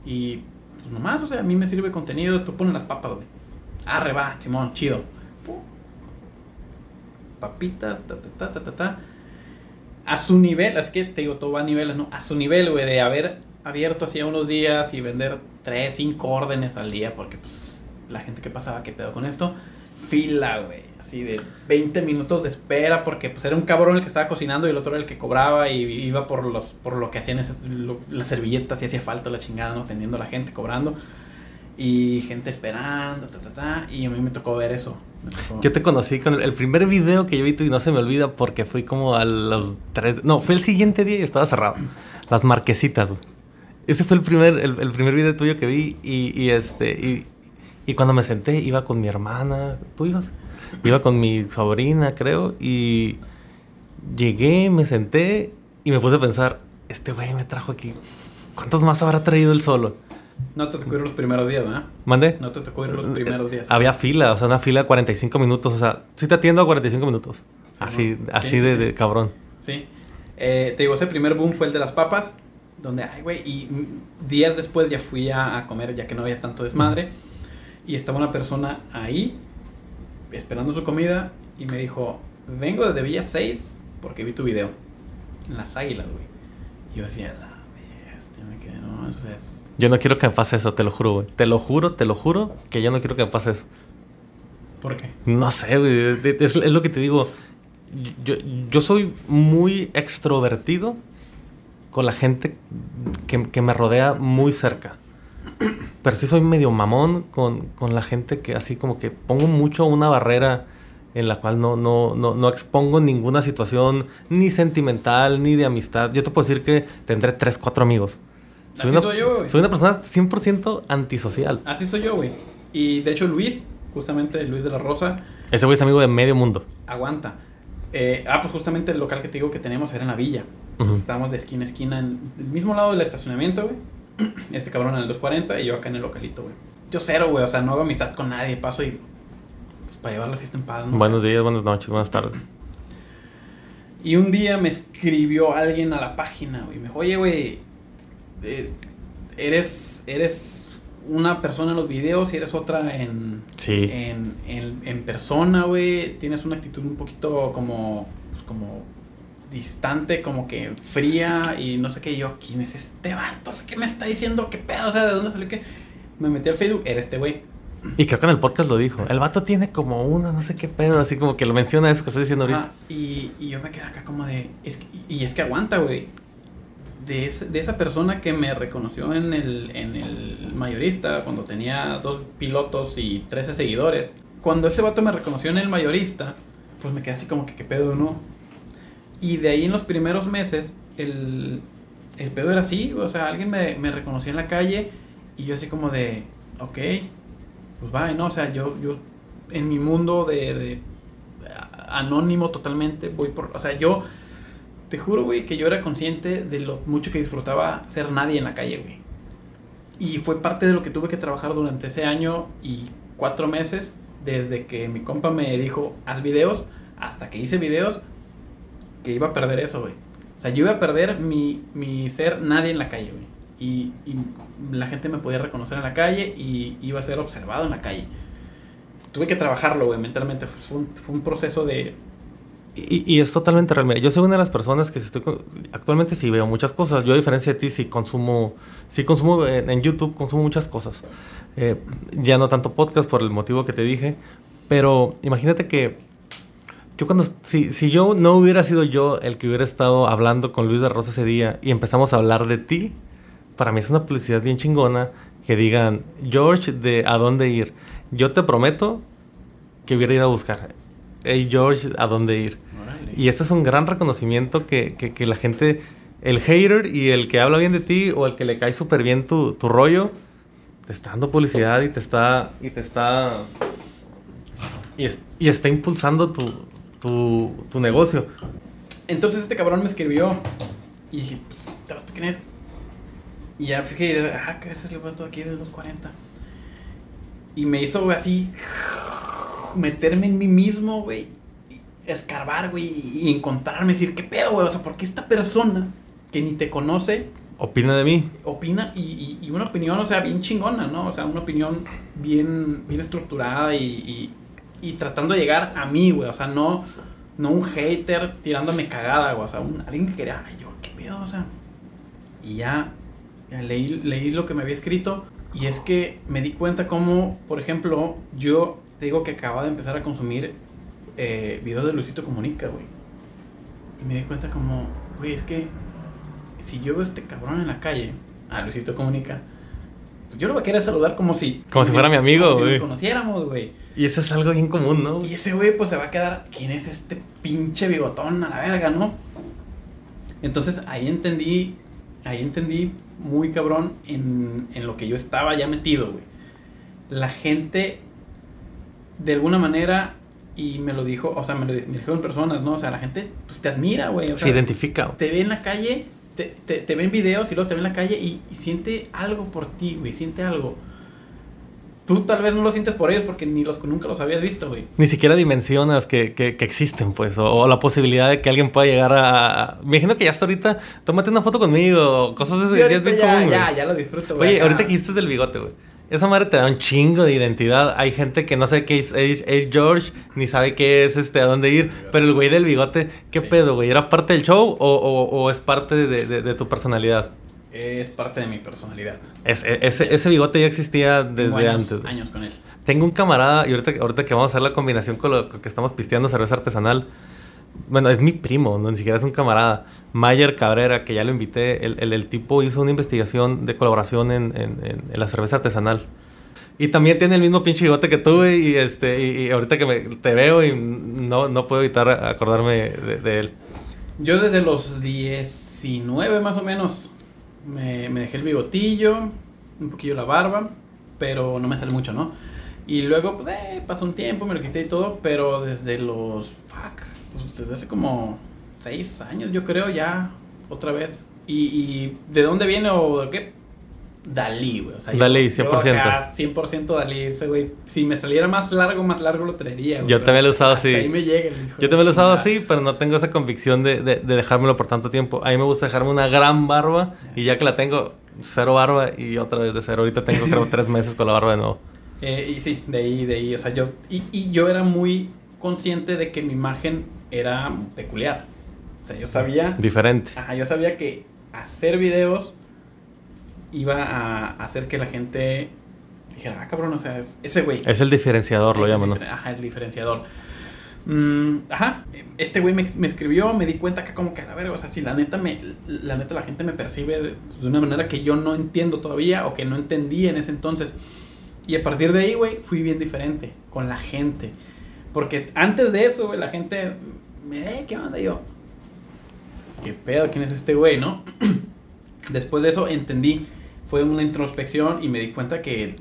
y pues nomás, o sea, a mí me sirve contenido, tú pones las papas, güey. Arre, va, Simón, chido. Papitas, ta, ta, ta, ta, ta, ta. A su nivel, es que te digo, todo va a niveles, ¿no? A su nivel, güey, de haber abierto hacía unos días y vender 3, 5 órdenes al día, porque pues la gente que pasaba, ¿qué pedo con esto? Fila, güey, así de 20 minutos de espera, porque pues era un cabrón el que estaba cocinando y el otro era el que cobraba y iba por los por lo que hacían esas, lo- las servilletas y hacía falta la chingada, ¿no? Atendiendo a la gente, cobrando. Y gente esperando, ta, ta, ta, y a mí me tocó ver eso. Yo te conocí con el, el primer video que yo vi y no se me olvida porque fui como a los tres... No, fue el siguiente día y estaba cerrado. Las marquesitas. Ese fue el primer, el, el primer video tuyo que vi y, y este... Y, y cuando me senté iba con mi hermana. ¿Tú ibas? Iba con mi sobrina, creo. Y llegué, me senté y me puse a pensar, este güey me trajo aquí. ¿Cuántos más habrá traído él solo? No te tocó ir los primeros días, ¿verdad? ¿Mande? No te tocó ir los primeros días. Había fila, o sea, una fila de 45 minutos. O sea, sí te atiendo a 45 minutos. Así, así Sí, de, sí. de cabrón. Sí. Eh, te digo, ese primer boom fue el de las papas, donde, ay, güey, y días después ya fui a, a comer, ya que no había tanto desmadre, y estaba una persona ahí, esperando su comida, y me dijo, vengo desde Villa 6 porque vi tu video, en las águilas, güey. Y yo decía, la bestia, me quedé, no, entonces... Yo no quiero que me pase eso, te lo juro, güey. Te lo juro, te lo juro que yo no quiero que me pase eso. ¿Por qué? No sé, güey. Es, es lo que te digo. Yo, yo soy muy extrovertido con la gente que, que me rodea muy cerca. Pero sí soy medio mamón con, con, la gente que así como que pongo mucho una barrera en la cual no, no, no, no expongo ninguna situación ni sentimental ni de amistad. Yo te puedo decir que tendré 3, 4 amigos. Soy Soy una, soy yo, güey. soy una persona 100% antisocial. Así soy yo, güey. Y de hecho Luis, justamente Luis de la Rosa, Ese güey es amigo de medio mundo. aguanta. Eh, ah, pues justamente el local que te digo que tenemos era en la villa. Entonces Ujú. estábamos de esquina a esquina en el mismo lado del estacionamiento, güey. Este cabrón en el 240 y yo acá en el localito, güey. Yo cero, güey. O sea, no hago amistad con nadie. Paso y... Pues para llevar la fiesta en paz, ¿no? Buenos días, buenas noches, buenas tardes. Y un día me escribió alguien a la página, güey. Me dijo, oye, güey, eh, eres, eres una persona en los videos y eres otra en, Sí. en, en, en persona, güey. Tienes una actitud un poquito como, pues como distante, como que fría y no sé qué. Y yo, ¿quién es este vato? ¿Qué me está diciendo? ¿Qué pedo? O sea, ¿de dónde salió que Me metí al Facebook, era este güey. Y creo que en el podcast lo dijo. El vato tiene como una, no sé qué pedo, así como que lo menciona eso que estoy diciendo ahorita. Y, y yo me quedé acá como de. Es que- y es que aguanta, güey. De, ese- de esa persona que me reconoció en el, en el mayorista cuando tenía dos pilotos y 13 seguidores. Cuando ese vato me reconoció en el mayorista, pues me quedé así como que qué pedo, ¿no? Y de ahí en los primeros meses, el, el pedo era así, o sea, alguien me, me reconoció en la calle y yo así como de, ok, pues va, ¿no? O sea, yo, yo en mi mundo de, de anónimo totalmente, voy por, o sea, yo te juro, güey, que yo era consciente de lo mucho que disfrutaba ser nadie en la calle, güey. Y fue parte de lo que tuve que trabajar durante ese año y cuatro meses, desde que mi compa me dijo, haz videos, hasta que hice videos, que iba a perder eso, güey. O sea, yo iba a perder mi, mi ser nadie en la calle, güey. Y, y la gente me podía reconocer en la calle y iba a ser observado en la calle. Tuve que trabajarlo, güey, mentalmente. Fue un, fue un proceso de... Y, y es totalmente real. Mira, yo soy una de las personas que estoy actualmente sí veo muchas cosas. Yo a diferencia de ti sí consumo, sí consumo en, en YouTube, consumo muchas cosas. Eh, ya no tanto podcast por el motivo que te dije. Pero imagínate que yo cuando, si, si yo no hubiera sido yo el que hubiera estado hablando con Luis de Rosa ese día y empezamos a hablar de ti, para mí es una publicidad bien chingona que digan, George, de a dónde ir. Yo te prometo que hubiera ido a buscar. Hey George, ¿a dónde ir? Y este es un gran reconocimiento que, que- que la gente, el hater y el que habla bien de ti o el que le cae súper bien tu, tu rollo, te está dando publicidad y te está, y te está, y, es- y está impulsando tu, tu, tu negocio. Entonces este cabrón me escribió y dije, pues, ¿este vato quién es? Y ya fijé, ah, que el vato aquí de los 40. Y me hizo güey, así meterme en mí mismo, güey, escarbar, güey, y encontrarme, decir, ¿qué pedo, güey? O sea, ¿por qué esta persona que ni te conoce Opina de mí. opina y, y- y una opinión, o sea, bien chingona, ¿no? O sea, una opinión bien, bien estructurada y, y- y tratando de llegar a mí, güey. O sea, no, no un hater tirándome cagada, güey. O sea, un- alguien que quería, ay, yo, qué pedo, o sea. Y ya, ya leí, leí lo que me había escrito y es que me di cuenta como, por ejemplo, yo te digo que acababa de empezar a consumir eh, videos de Luisito Comunica, güey. Y me di cuenta como, güey, es que si yo veo a este cabrón en la calle, a Luisito Comunica, pues yo lo voy a querer saludar como si... Como si fuera mi amigo, como si güey. nos conociéramos, güey. Y eso es algo bien común, ¿no? Y ese güey pues se va a quedar, ¿quién es este pinche bigotón a la verga, no? Entonces ahí entendí, ahí entendí muy cabrón en, en lo que yo estaba ya metido, güey. La gente, de alguna manera, y me lo dijo, o sea, me lo me dijeron personas, ¿no? O sea, la gente pues, te admira, güey. O Se identifica. te ve en la calle, te, te, te ve en videos y luego te ve en la calle y, y siente algo por ti, güey, siente algo. Tú tal vez no lo sientes por ellos porque ni los nunca los habías visto, güey. Ni siquiera dimensionas que, que- que existen, pues, o, o la posibilidad de que alguien pueda llegar a... Me imagino que ya hasta ahorita, tómate una foto conmigo, cosas de ese bien ya, común, ya, ya lo disfruto, güey. Oye, acá. ahorita que dijiste del bigote, güey. Esa madre te da un chingo de identidad. Hay gente que no sabe qué es Age George, ni sabe qué es este, a dónde ir. Pero el güey del bigote, ¿qué Sí. pedo, güey? ¿Era parte del show o, o- o es parte de, de- de tu personalidad? Es parte de mi personalidad. Es- e- ese, ese bigote ya existía Tengo desde años, antes. años con él. Tengo un camarada, y ahorita, ahorita que vamos a hacer la combinación con lo que estamos pisteando cerveza artesanal, bueno, es mi primo, no, ni siquiera es un camarada, Mayer Cabrera, que ya lo invité, el, el, tipo hizo una investigación de colaboración en, en, en, la cerveza artesanal. Y también tiene el mismo pinche bigote que tú, y, este, y, ahorita que me, te veo y no, no puedo evitar acordarme de, él. Yo desde los 19 más o menos me, me, dejé el bigotillo, un poquillo la barba, pero no me sale mucho, ¿no? Y luego, pues, eh, pasó un tiempo, me lo quité y todo, pero desde los, fuck, pues, desde hace como seis años, yo creo, ya, otra vez. ¿Y, de dónde viene o de qué? Dalí, güey. O sea, Dalí, 100%. 100% Dalí, ese güey. Si me saliera más largo, más largo lo traería, güey. Yo también lo he usado así. Ahí me llega Yo también lo he usado así, pero no tengo esa convicción de, de, dejármelo por tanto tiempo. A mí me gusta dejarme una gran barba y ya que la tengo, cero barba y otra vez de cero. Ahorita tengo creo tres meses con la barba de nuevo. Eh, y sí, de ahí, de ahí. O sea, yo... Y, y yo era muy consciente de que mi imagen era peculiar. O sea, yo sabía... Diferente. Ajá, yo sabía que hacer videos iba a hacer que la gente dijera, ah, cabrón, o sea, es ese güey. Es el diferenciador, lo llaman, ¿no? Ajá, el diferenciador. Mm, ajá, este güey me, me, escribió, me di cuenta que como que, a ver, o sea, si la neta me, la neta la gente me percibe de, de una manera que yo no entiendo todavía o que no entendí en ese entonces. Y a partir de ahí, güey, fui bien diferente con la gente. Porque antes de eso, güey, la gente me, eh, ¿qué onda? yo, ¿qué pedo? ¿Quién es este güey, no? Después de eso entendí, fue una introspección y me di cuenta que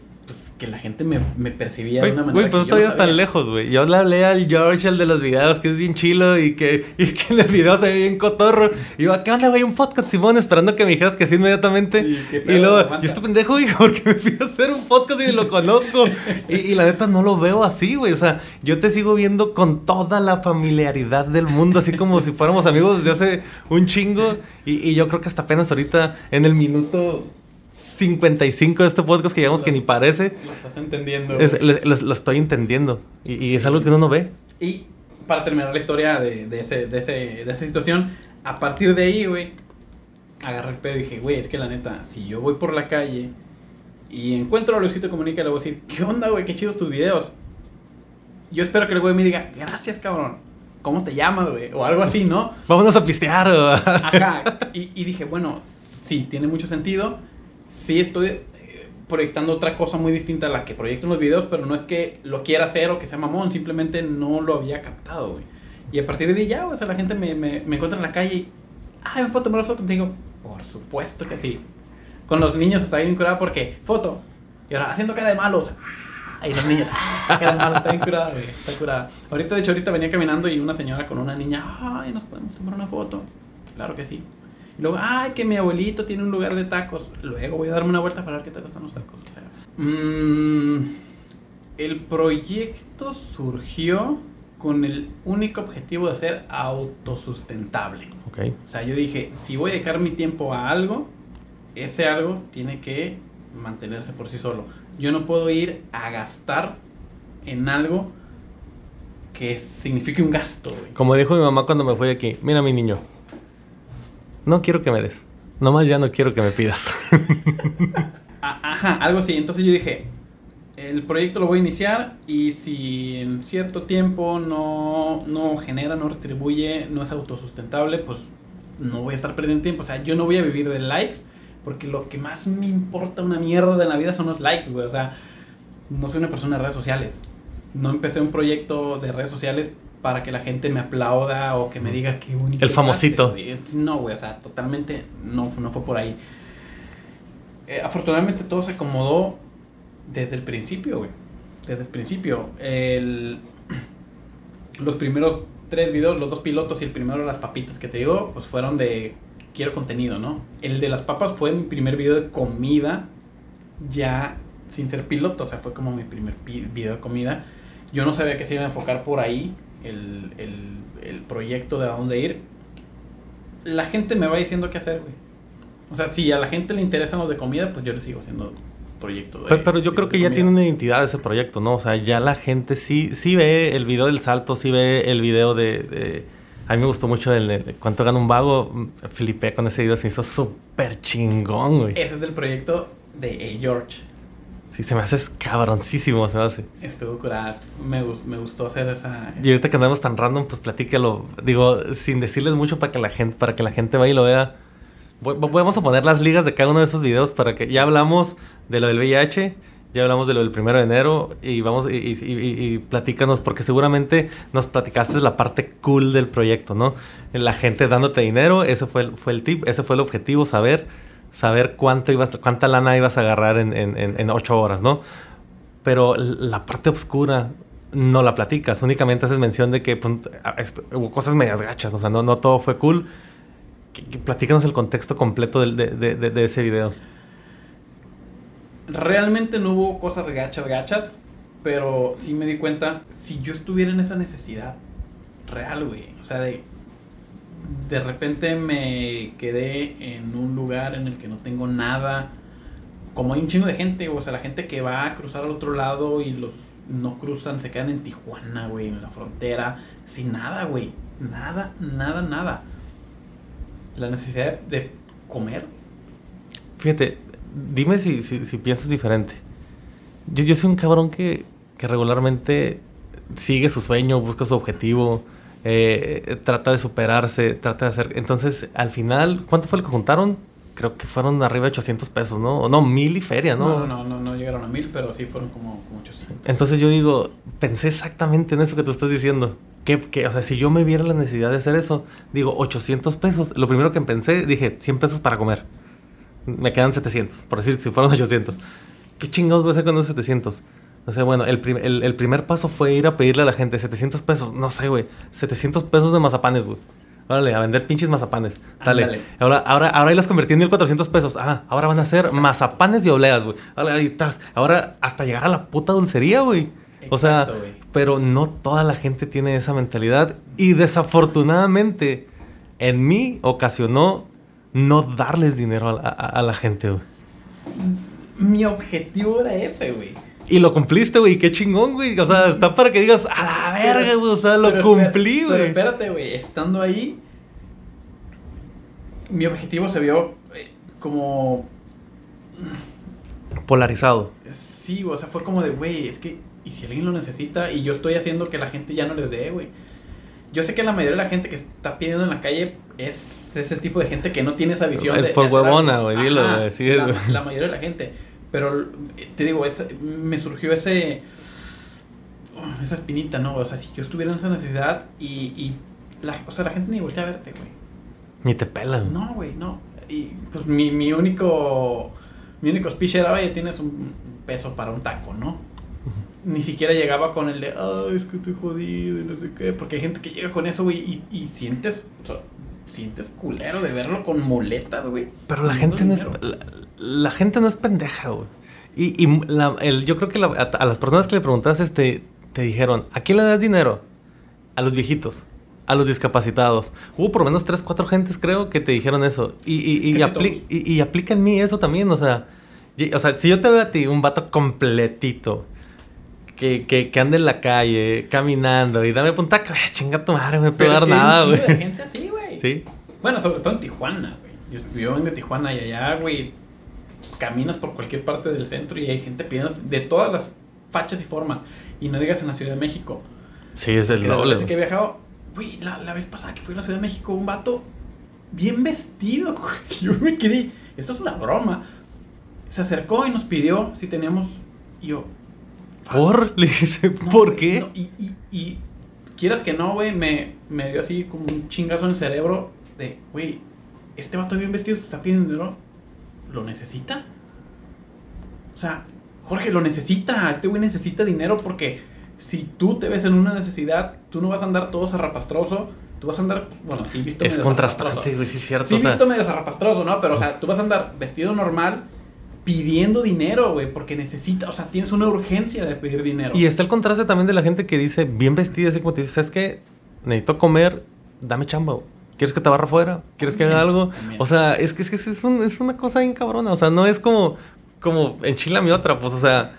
que la gente me, me percibía de una manera. Güey, pues que todavía están lejos, güey. Yo le hablé al George, el de los videos, que es bien chilo y que, y que en el video se ve bien cotorro. Y yo, ¿qué onda, güey? Un podcast, Simón, esperando que me dijeras que sí inmediatamente. Y, luego, yo estoy pendejo, güey, porque me fui a hacer un podcast y lo conozco. y, y, la neta no lo veo así, güey. O sea, yo te sigo viendo con toda la familiaridad del mundo, así como si fuéramos amigos desde hace un chingo. Y, y yo creo que hasta apenas ahorita, en el minuto 55 de este podcast que digamos que ni parece. Lo estás entendiendo. lo, estoy entendiendo. Y, es algo que uno no ve. Y para terminar la historia de, de, ese, de, ese, de esa situación, a partir de ahí, güey, agarré el pedo y dije, güey, es que la neta, si yo voy por la calle y encuentro a Luisito Comunica, le voy a decir, ¿qué onda, güey? Qué chidos tus videos. Yo espero que el güey me diga, gracias, cabrón. ¿Cómo te llamas, güey? O algo así, ¿no? Vámonos a pistear. Ajá. Y, y dije, bueno, sí, tiene mucho sentido sí estoy eh, proyectando otra cosa muy distinta a la que proyecto en los videos, pero no es que lo quiera hacer o que sea mamón, simplemente no lo había captado, güey. Y a partir de ahí ya, o sea, la gente me, me, me encuentra en la calle y, ay, ¿me puedo tomar foto contigo? Por supuesto que sí. Con los niños está bien curada porque, foto. Y ahora, haciendo cara de malos. Ay, los niños, ah, cara de malos, está bien curada, güey, está curada. Ahorita, de hecho, ahorita venía caminando y una señora con una niña, ay, nos podemos tomar una foto. Claro que sí. Y luego, ay, que mi abuelito tiene un lugar de tacos. Luego voy a darme una vuelta para ver qué tal están los tacos. Mm, el proyecto surgió con el único objetivo de ser autosustentable. Okay. O sea, yo dije, si voy a dedicar mi tiempo a algo, ese algo tiene que mantenerse por sí solo. Yo no puedo ir a gastar en algo que signifique un gasto. Como dijo mi mamá cuando me fui aquí, mira mi niño, no quiero que me des. Nomás ya no quiero que me pidas. Ah, ajá, algo así. Entonces yo dije, el proyecto lo voy a iniciar y si en cierto tiempo no, no genera, no retribuye, no es autosustentable, pues no voy a estar perdiendo tiempo. O sea, yo no voy a vivir de likes porque lo que más me importa una mierda de la vida son los likes, güey. O sea, no soy una persona de redes sociales. No empecé un proyecto de redes sociales para que la gente me aplauda o que me diga qué bonito. El famosito. no, güey, o sea, totalmente no, no fue por ahí. Eh, afortunadamente todo se acomodó desde el principio, güey. Desde el principio. El, los primeros tres videos, los dos pilotos y el primero de las papitas que te digo, pues fueron de quiero contenido, ¿no? El de las papas fue mi primer video de comida ya sin ser piloto, o sea, fue como mi primer video de comida. Yo no sabía que se iba a enfocar por ahí, el, el, el proyecto de a dónde ir, la gente me va diciendo qué hacer, güey. O sea, si a la gente le interesan los de comida, pues yo le sigo haciendo proyecto. De, pero, yo creo que ya tiene una identidad ese proyecto, ¿no? O sea, ya la gente sí, sí ve el video del salto, sí ve el video de... a mí me gustó mucho el, cuánto gana un vago. Flipé con ese video, se hizo súper chingón, güey. Ese es del proyecto de A. George. Sí, se me hace cabroncísimo, se me hace. Estuvo curada, me, me gustó hacer esa... Y ahorita que andamos tan random, pues platícalo. Digo, sin decirles mucho para que la gente, para que la gente vaya y lo vea. Vamos a poner las ligas de cada uno de esos videos para que ya hablamos de lo del VIH, ya hablamos de lo del primero de enero y vamos y, y, platícanos porque seguramente nos platicaste la parte cool del proyecto, ¿no? La gente dándote dinero, ese fue fue el tip, ese fue el objetivo, saber saber cuánto ibas, cuánta lana ibas a agarrar en, en, en, ocho horas, ¿no? Pero la parte oscura no la platicas, únicamente haces mención de que pues, hubo cosas medias gachas, o sea, no, no todo fue cool. Platícanos el contexto completo de, de, de, de ese video. Realmente no hubo cosas gachas, gachas, pero sí me di cuenta, si yo estuviera en esa necesidad real, güey, o sea, de de repente me quedé en un lugar en el que no tengo nada. Como hay un chingo de gente, o sea, la gente que va a cruzar al otro lado y los no cruzan, se quedan en Tijuana, güey, en la frontera, sin nada, güey. Nada, nada, nada. La necesidad de comer. Fíjate, dime si, si, piensas diferente. Yo, yo soy un cabrón que, que regularmente sigue su sueño, busca su objetivo eh, trata de superarse, trata de hacer... Entonces, al final, ¿cuánto fue lo que juntaron? Creo que fueron arriba de 800 pesos, ¿no? O no, mil y feria, ¿no? No, no, no, no llegaron a mil, pero sí fueron como, como 800. Entonces yo digo, pensé exactamente en eso que tú estás diciendo. Que, que, o sea, si yo me viera la necesidad de hacer eso, digo, 800 pesos. Lo primero que pensé, dije, 100 pesos para comer. Me quedan 700, por decir, si fueron 800. ¿Qué chingados voy a hacer con esos 700? O sea, bueno, el, el, primer paso fue ir a pedirle a la gente 700 pesos. No sé, güey. 700 pesos de mazapanes, güey. Órale, a vender pinches mazapanes. Dale. Ahora, ahora, ahora ahí los convertí en 1400 pesos. Ah, ahora van a ser mazapanes y obleas, güey. Ahora hasta llegar a la puta dulcería, güey. O sea, pero no toda la gente tiene esa mentalidad. Y desafortunadamente, en mí ocasionó no darles dinero a, a la gente, güey. Mi objetivo era ese, güey y lo cumpliste, güey. Qué chingón, güey. O sea, está para que digas, a la verga, güey. O sea, lo cumplí, güey. Pero espérate, güey. Estando ahí, mi objetivo se vio eh, como. Polarizado. Sí, o sea, fue como de, güey, es que. ¿Y si alguien lo necesita? Y yo estoy haciendo que la gente ya no les dé, güey. Yo sé que la mayoría de la gente que está pidiendo en la calle es ese tipo de gente que no tiene esa visión. Es por huevona, güey, dilo, güey. Sí, la, la mayoría de la gente. Pero te digo, me surgió ese. esa espinita, ¿no? O sea, si yo estuviera en esa necesidad y. y la, o sea, la gente ni voltea a verte, güey. Ni te pelan. No, güey, no. Y pues mi, mi único. Mi único speech era, oye, tienes un peso para un taco, ¿no? Ni siquiera llegaba con el de, ay, es que estoy jodido y no sé qué. Porque hay gente que llega con eso, güey, y, y sientes. O sea, sientes culero de verlo con muletas, güey. Pero la gente no es la gente no es pendeja, güey. Y, y la, el, yo creo que a, las personas que le preguntaste este, te dijeron, ¿a quién le das dinero? A los viejitos, a los discapacitados. Hubo por lo menos tres, cuatro gentes, creo, que te dijeron eso. Y, y, y, y, aplica en mí eso también, o sea. o sea, si yo te veo a ti, un vato completito, que, que, que ande en la calle, caminando, y dame punta, chinga tu madre, no me puedo dar nada, güey. gente así, güey. Sí. Bueno, sobre todo en Tijuana, güey. Yo, yo vengo de Tijuana y allá, güey caminas por cualquier parte del centro y hay gente pidiendo de todas las fachas y formas. Y no digas en la Ciudad de México. Sí, es el doble. Que he viajado, güey, la, la, vez pasada que fui a la Ciudad de México, un vato bien vestido, güey. Yo me quedé, esto es una broma. Se acercó y nos pidió si teníamos. Y yo. ¿Por? Le dije, ¿por qué? y, y, y, quieras que no, güey, me, me dio así como un chingazo en el cerebro de, güey, este vato bien vestido te está pidiendo dinero ¿lo necesita? O sea, Jorge lo necesita, este güey necesita dinero porque si tú te ves en una necesidad, tú no vas a andar todo zarrapastroso, tú vas a andar, bueno, sí visto es contrastante, güey, sí es cierto. Sí visto medio zarrapastroso, ¿no? Pero, o sea, tú vas a andar vestido normal pidiendo dinero, güey, porque necesita, o sea, tienes una urgencia de pedir dinero. Y está el contraste también de la gente que dice, bien vestida, así como te dice, ¿sabes qué? Necesito comer, dame chamba, güey. ¿Quieres que te barra afuera? ¿Quieres que haga algo? O sea, es que, es, que es, un, es, una cosa bien cabrona. O sea, no es como, como enchila mi otra. Pues, o sea,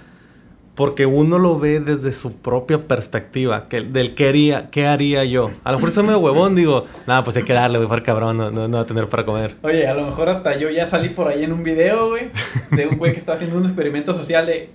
porque uno lo ve desde su propia perspectiva. Que, del qué haría, qué haría yo. A lo mejor soy medio huevón, digo, nada, pues hay que darle, güey, para cabrón, no, no, va a tener para comer. Oye, a lo mejor hasta yo ya salí por ahí en un video, güey, de un güey que está haciendo un experimento social de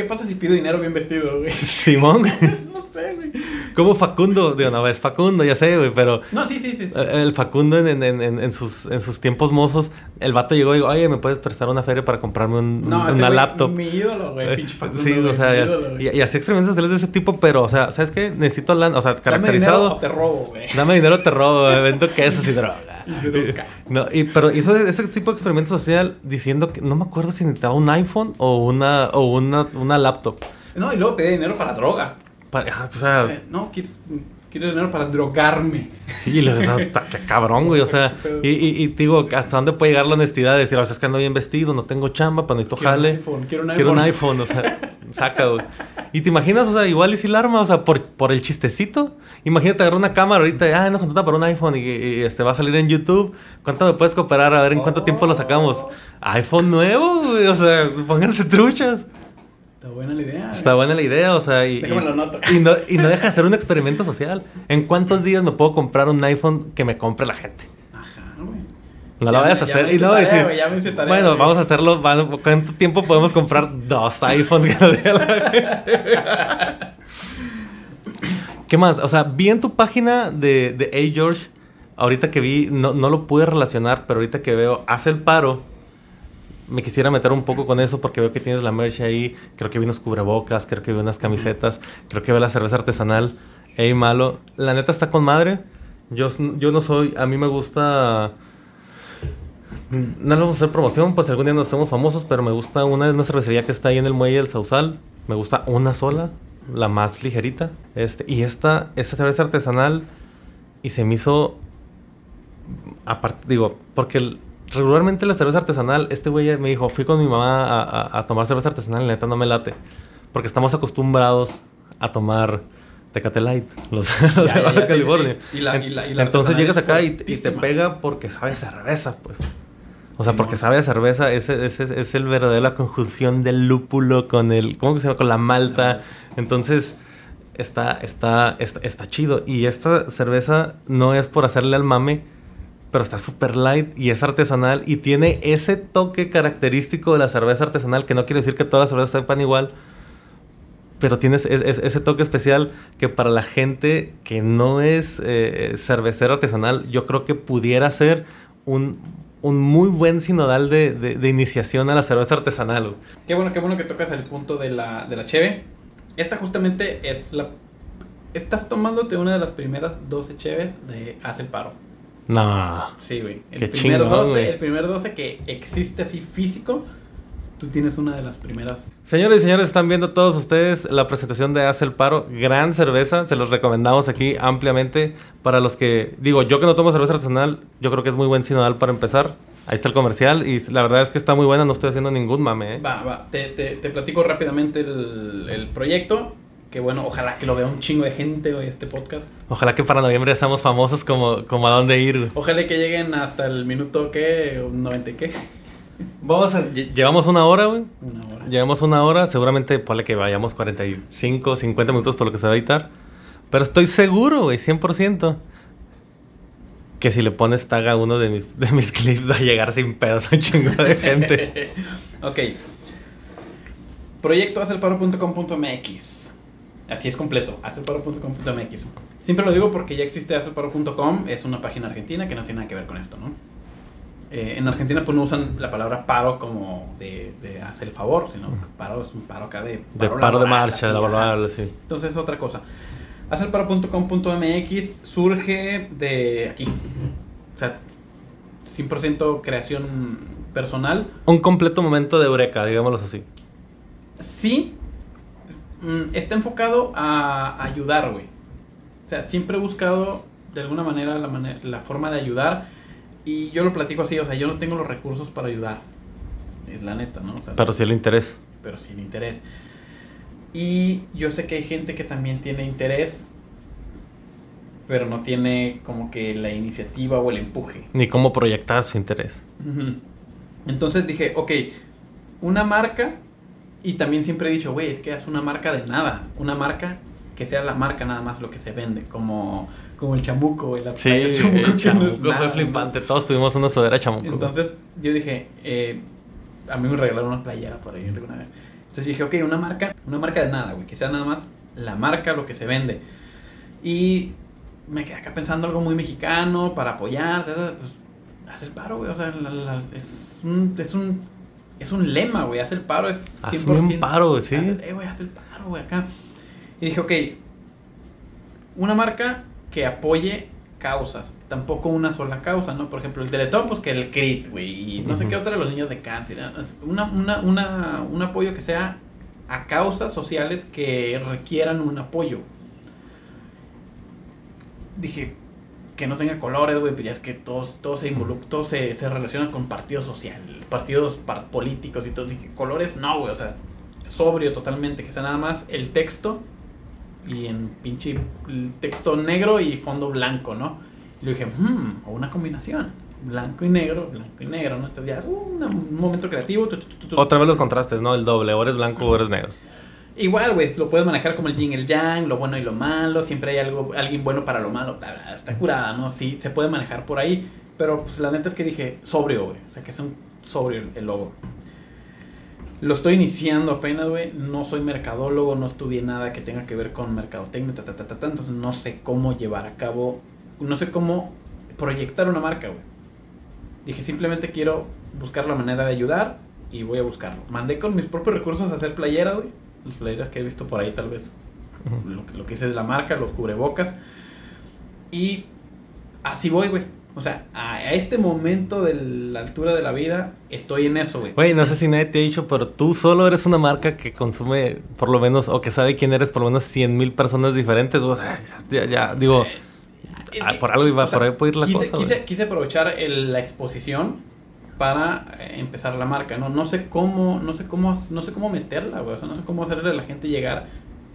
¿Qué pasa si pido dinero bien vestido, güey? Simón. no sé, güey. Como Facundo, digo, no, es Facundo, ya sé, güey, pero No, sí, sí, sí. sí. el Facundo en, en, en, en sus, en sus tiempos mozos, el vato llegó y dijo, oye, ¿me puedes prestar una feria para comprarme un- no, ese una güey, laptop? Mi ídolo, güey, Eh, pinche Facundo. sí, güey, o sea, mi y, ídolo, güey. y, y así experimentos de ese tipo, pero, o sea, ¿sabes qué? Necesito lana, o sea, Dame dinero caracterizado. o te robo, güey. Dame dinero, te robo, güey, vendo quesos y droga. Y droga. No, y, pero hizo ese tipo de experimento social diciendo que no me acuerdo si necesitaba un iPhone o una, o una, una laptop. No, y luego pedí dinero para droga. Para- ah, o sea, O sea, no, quiero, quiero dinero para drogarme. sí, o sea, cabrón, güey. O sea, y, y, y digo, ¿hasta dónde puede llegar la honestidad de decir, o sea, es que ando bien vestido, no tengo chamba, pero necesito Quiero un jale? iPhone, quiero un Quiero un iPhone. iPhone, o sea, saca, güey. Y te imaginas, o sea, igual y si la arma, o sea, por, por el chistecito. Imagínate agarrar una cámara ahorita, ah, nos contrata para un iPhone y, y, este va a salir en YouTube. ¿Cuánto me puedes cooperar? A ver en cuánto tiempo lo sacamos. iPhone nuevo, güey, o sea, pónganse truchas. Está buena la idea. Está buena la idea, o sea, y, y, lo noto. y no, y no deja de ser un experimento social. ¿En cuántos días me puedo comprar un iPhone que me compre la gente? Ajá, güey. No me- vayas a hacer. Y no tarea, decir, güey, ya me hice tarea, bueno, vamos a hacerlo. ¿Cuánto tiempo podemos comprar dos iPhones que nos diga la gente? ¿Qué más? O sea, vi en tu página de, de Hey George, ahorita que vi, no, no lo pude relacionar, pero ahorita que veo, hace el paro. Me quisiera meter un poco con eso porque veo que tienes la merch ahí. Creo que vi unos cubrebocas, creo que vi unas camisetas, creo que veo la cerveza artesanal. Ey, malo. La neta está con madre. Yo, yo no soy, a mí me gusta... No le vamos a hacer promoción, pues algún día nos hacemos famosos, pero me gusta una, una cervecería que está ahí en el muelle del Sausal. Me gusta una sola, la más ligerita. Este, y esta, esta cerveza artesanal, y se me hizo. Aparte, digo, porque regularmente la cerveza artesanal, este güey me dijo, fui con mi mamá a, a- a tomar cerveza artesanal y la neta no me late. Porque estamos acostumbrados a tomar Tecate Light, los, los Ya, de Baja ya, California. sí. Y la- y la- y la Entonces llegas acá y, y te pega porque sabe a cerveza, pues. O sea, Sí, porque no. sabe a cerveza, ese, ese es- es el verdadero la conjunción del lúpulo con el, ¿cómo que se llama? Con la malta. Entonces, está, está, está, está chido. Y esta cerveza no es por hacerle al mame, pero está súper light y es artesanal y tiene ese toque característico de la cerveza artesanal, que no quiere decir que todas las cervezas sepan igual, pero es- ese toque especial que para la gente que no es eh, cervecera artesanal, yo creo que pudiera ser un, un muy buen sinodal de, de- iniciación a la cerveza artesanal. Qué bueno, qué bueno que tocas el punto de la, de la cheve. Esta justamente es la... Estás tomándote una de las primeras 12 cheves de Haz el Paro. No. Sí, güey. El, Qué primer chingón, 12, güey. el primer 12 que existe así físico, tú tienes una de las primeras. Señores y señores, están viendo todos ustedes la presentación de Hace el Paro. Gran cerveza, se los recomendamos aquí ampliamente. Para los que, digo, yo que no tomo cerveza artesanal, yo creo que es muy buen sinodal para empezar. Ahí está el comercial y la verdad es que está muy buena, no estoy haciendo ningún mame. ¿eh? Va, va. Te, te, te platico rápidamente el, el proyecto. Que bueno, ojalá que lo vea un chingo de gente, güey, este podcast. Ojalá que para noviembre ya seamos famosos como, como a dónde ir. güey. Ojalá que lleguen hasta el minuto, ¿qué? ¿Un 90 y qué? Vamos a- lle- llevamos una hora, güey. Una hora. Llevamos una hora, seguramente ponle que vayamos 45, 50 minutos por lo que se va a editar. Pero estoy seguro, güey, 100%, que si le pones tag a uno de mis, de mis clips va a llegar sin pedos a un chingo de gente. ok. Proyecto hacelparo.com.mx. Así es completo, hacelparo.com.mx. Siempre lo digo porque ya existe hacelparo.com, es una página argentina que no tiene nada que ver con esto, ¿no? Eh, en Argentina pues no usan la palabra paro como de, de hacer el favor, sino que paro es un paro acá de De paro de marcha, de así, laboral, sí. Entonces es otra cosa. Hacelparo.com.mx surge de aquí. O sea, 100% creación personal. Un completo momento de eureka, digámoslo así. Sí, mm, está enfocado a ayudar, güey. O sea, siempre he buscado de alguna manera la, la forma de ayudar. Y yo lo platico así, o sea, yo no tengo los recursos para ayudar. Es la neta, ¿no? O sea, Pero sí el interés. pero sin interés. Y yo sé que hay gente que también tiene interés, pero no tiene como que la iniciativa o el empuje. Ni cómo proyectar su interés. Entonces dije, ok, una marca, y también siempre he dicho, güey, es que es una marca de nada, una marca que sea la marca nada más lo que se vende, como, como el chamuco, la Sí, el chamuco, no nada, fue ¿no? flipante. Todos tuvimos una sudadera chamuco. Entonces yo dije, eh, a mí me regalaron una playera por ahí alguna vez. Entonces dije, ok, una marca, una marca de nada, güey, que sea nada más la marca, lo que se vende. Y me quedé acá pensando algo muy mexicano para apoyar, pues, haz el paro, güey, o sea, es, un, es, un, es un lema, güey, haz el paro, es 100%. Hazme un paro, sí. eh, güey, haz el paro, güey, acá. Y dije, ok, una marca que apoye causas, tampoco una sola causa, ¿no? Por ejemplo, el Teletón, pues que el CRIT, güey, y no sé qué otra de los niños de cáncer. Una, una, una, un apoyo que sea a causas sociales que requieran un apoyo. Dije, que no tenga colores, güey, pero ya es que todos, todos se involucran, todos se, se relacionan con partidos sociales, partidos políticos y todo. Dije, colores no, güey, o sea, sobrio totalmente, que sea nada más el texto y en pinche texto negro y fondo blanco, ¿no? Y le dije, hmm, o una combinación, blanco y negro, blanco y negro, ¿no? Entonces ya, uh, un momento creativo. Otra vez los contrastes, ¿no? El doble, o eres blanco o eres negro. Igual, güey, lo puedes manejar como el yin y el yang, lo bueno y lo malo, siempre hay algo, alguien bueno para lo malo, está curada, ¿no? Sí, se puede manejar por ahí, pero pues la neta es que dije sobrio, güey, o sea, que es un sobrio el logo. Lo estoy iniciando apenas, güey. No soy mercadólogo, no estudié nada que tenga que ver con mercadotecnia, ta, ta, ta, ta, entonces no sé cómo llevar a cabo, no sé cómo proyectar una marca, güey. Dije, simplemente quiero buscar la manera de ayudar y voy a buscarlo. Mandé con mis propios recursos a hacer playeras, güey. Las playeras que he visto por ahí, tal vez. Lo, lo que hice de la marca, los cubrebocas. Y así voy, güey o sea, a, este momento de la altura de la vida, estoy en eso, güey. Güey, no sé si nadie te ha dicho, pero tú solo eres una marca que consume, por lo menos, o que sabe quién eres, por lo menos 100 mil personas diferentes. O sea, ya, ya, digo, eh, ah, por algo iba, por ahí puede ir la cosa. Quise, quise aprovechar la exposición para eh, empezar la marca, ¿no? No sé cómo, no sé cómo, no sé cómo meterla, güey. O sea, no sé cómo hacerle a la gente llegar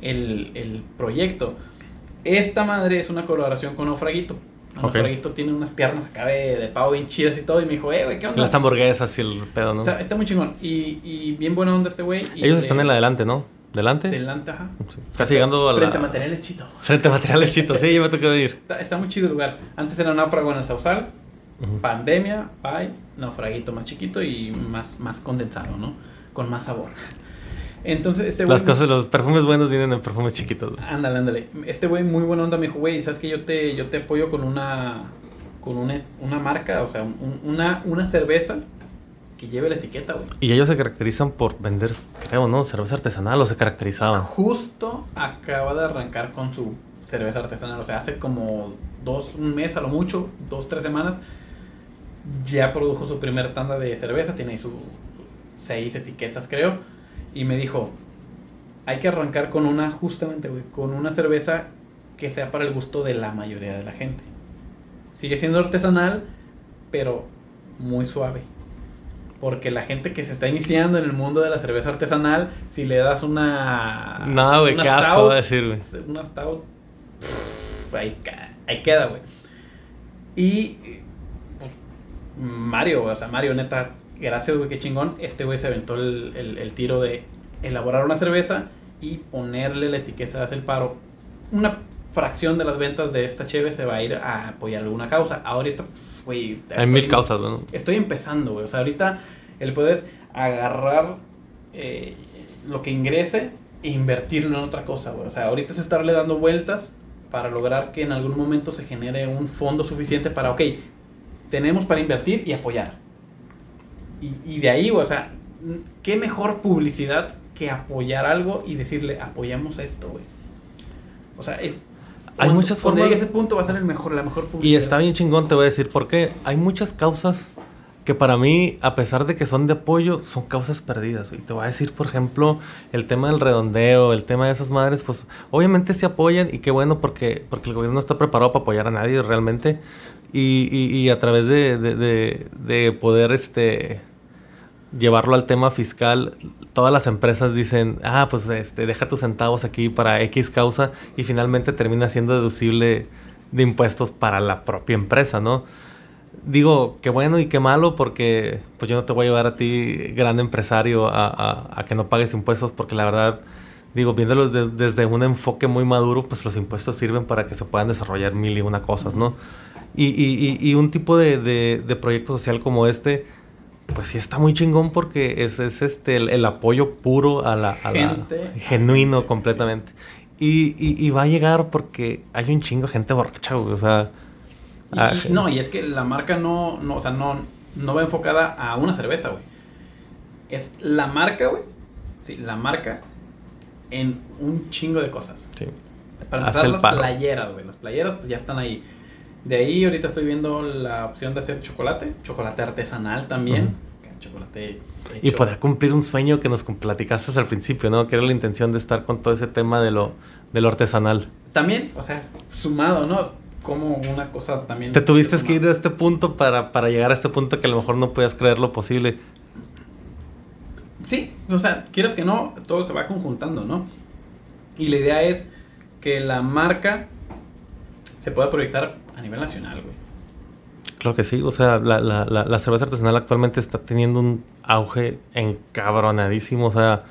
el, el proyecto. Esta madre es una colaboración con Ofraguito. Okay. tiene unas piernas acá de, de, pavo bien chidas y todo. Y me dijo, eh, güey, ¿qué onda? Las hamburguesas y el pedo, ¿no? O sea, está muy chingón. Y, y bien buena onda este güey. Ellos están en la delante, ¿no? ¿Delante? Delante, ajá. Casi llegando a la... Frente a Materiales Chito. Frente a Materiales Chito, sí, yo me tocó de ir. Está, muy chido el lugar. Antes era náufrago en el Sausal. Pandemia, pay, naufraguito más chiquito y más, más condensado, ¿no? Con más sabor. Entonces, este güey. Las cosas, los perfumes buenos vienen en perfumes chiquitos. Ándale, ándale. Este güey, muy buena onda, me dijo, güey, ¿sabes que yo te, yo te apoyo con una. con una, una marca, o sea, una, una cerveza que lleve la etiqueta, güey. Y ellos se caracterizan por vender, creo, ¿no? Cerveza artesanal o se caracterizaban. Justo acaba de arrancar con su cerveza artesanal. O sea, hace como dos, un mes a lo mucho, dos, tres semanas, ya produjo su primer tanda de cerveza. Tiene ahí sus seis etiquetas, creo y me dijo, hay que arrancar con una, justamente, güey, con una cerveza que sea para el gusto de la mayoría de la gente. Sigue siendo artesanal, pero muy suave. Porque la gente que se está iniciando en el mundo de la cerveza artesanal, si le das una. No, güey, qué asco decir, güey. Una stout. ahí, queda, güey. Y. Mario, o sea, Mario, neta, gracias, güey, qué chingón. Este güey se aventó el, tiro de elaborar una cerveza y ponerle la etiqueta de hacer el paro. Una fracción de las ventas de esta cheve se va a ir a apoyar alguna causa. Ahorita, güey. Hay mil causas, ¿no? Estoy empezando, güey. O sea, ahorita el puedes agarrar eh, lo que ingrese e invertirlo en otra cosa, güey. O sea, ahorita es estarle dando vueltas para lograr que en algún momento se genere un fondo suficiente para, ok, tenemos para invertir y apoyar. Y, de ahí, o sea, qué mejor publicidad que apoyar algo y decirle, apoyamos esto, güey. O sea, es... Hay muchas formas... ese punto va a ser el mejor, la mejor publicidad. Y está bien chingón, te voy a decir, porque hay muchas causas que para mí, a pesar de que son de apoyo, son causas perdidas. Y te voy a decir, por ejemplo, el tema del redondeo, el tema de esas madres, pues obviamente se apoyan y qué bueno porque, porque el gobierno no está preparado para apoyar a nadie realmente. Y, y, a través de, de, de, poder este, llevarlo al tema fiscal, todas las empresas dicen, ah, pues este, deja tus centavos aquí para X causa y finalmente termina siendo deducible de impuestos para la propia empresa, ¿no? Digo, qué bueno y qué malo porque pues yo no te voy a llevar a ti, gran empresario, a, que no pagues impuestos porque la verdad, digo, viéndolo desde un enfoque muy maduro, pues los impuestos sirven para que se puedan desarrollar mil y una cosas, ¿no? Y, y, y un tipo de, de, de, proyecto social como este, pues sí está muy chingón porque es, es este el, apoyo puro a la, a gente, genuino completamente. Y, y, va a llegar porque hay un chingo de gente borracha, güey. O sea. no, y es que la marca no, no, o sea, no, no va enfocada a una cerveza, güey. Es la marca, güey. Sí, la marca en un chingo de cosas. Sí. Para empezar, las playeras, güey. Las playeras pues, ya están ahí. De ahí ahorita estoy viendo la opción de hacer chocolate. Chocolate artesanal también. Chocolate Y poder cumplir un sueño que nos platicaste al principio, ¿no? Que era la intención de estar con todo ese tema de lo, de lo artesanal. También, o sea, sumado, ¿no? Como una cosa también... Te tuviste que ir de este punto para, para llegar a este punto que a lo mejor no podías creer lo posible. Sí, o sea, quieras que no, todo se va conjuntando, ¿no? Y la idea es que la marca se pueda proyectar a nivel nacional, güey. Claro que sí, o sea, la, la, la, cerveza artesanal actualmente está teniendo un auge encabronadísimo, o sea,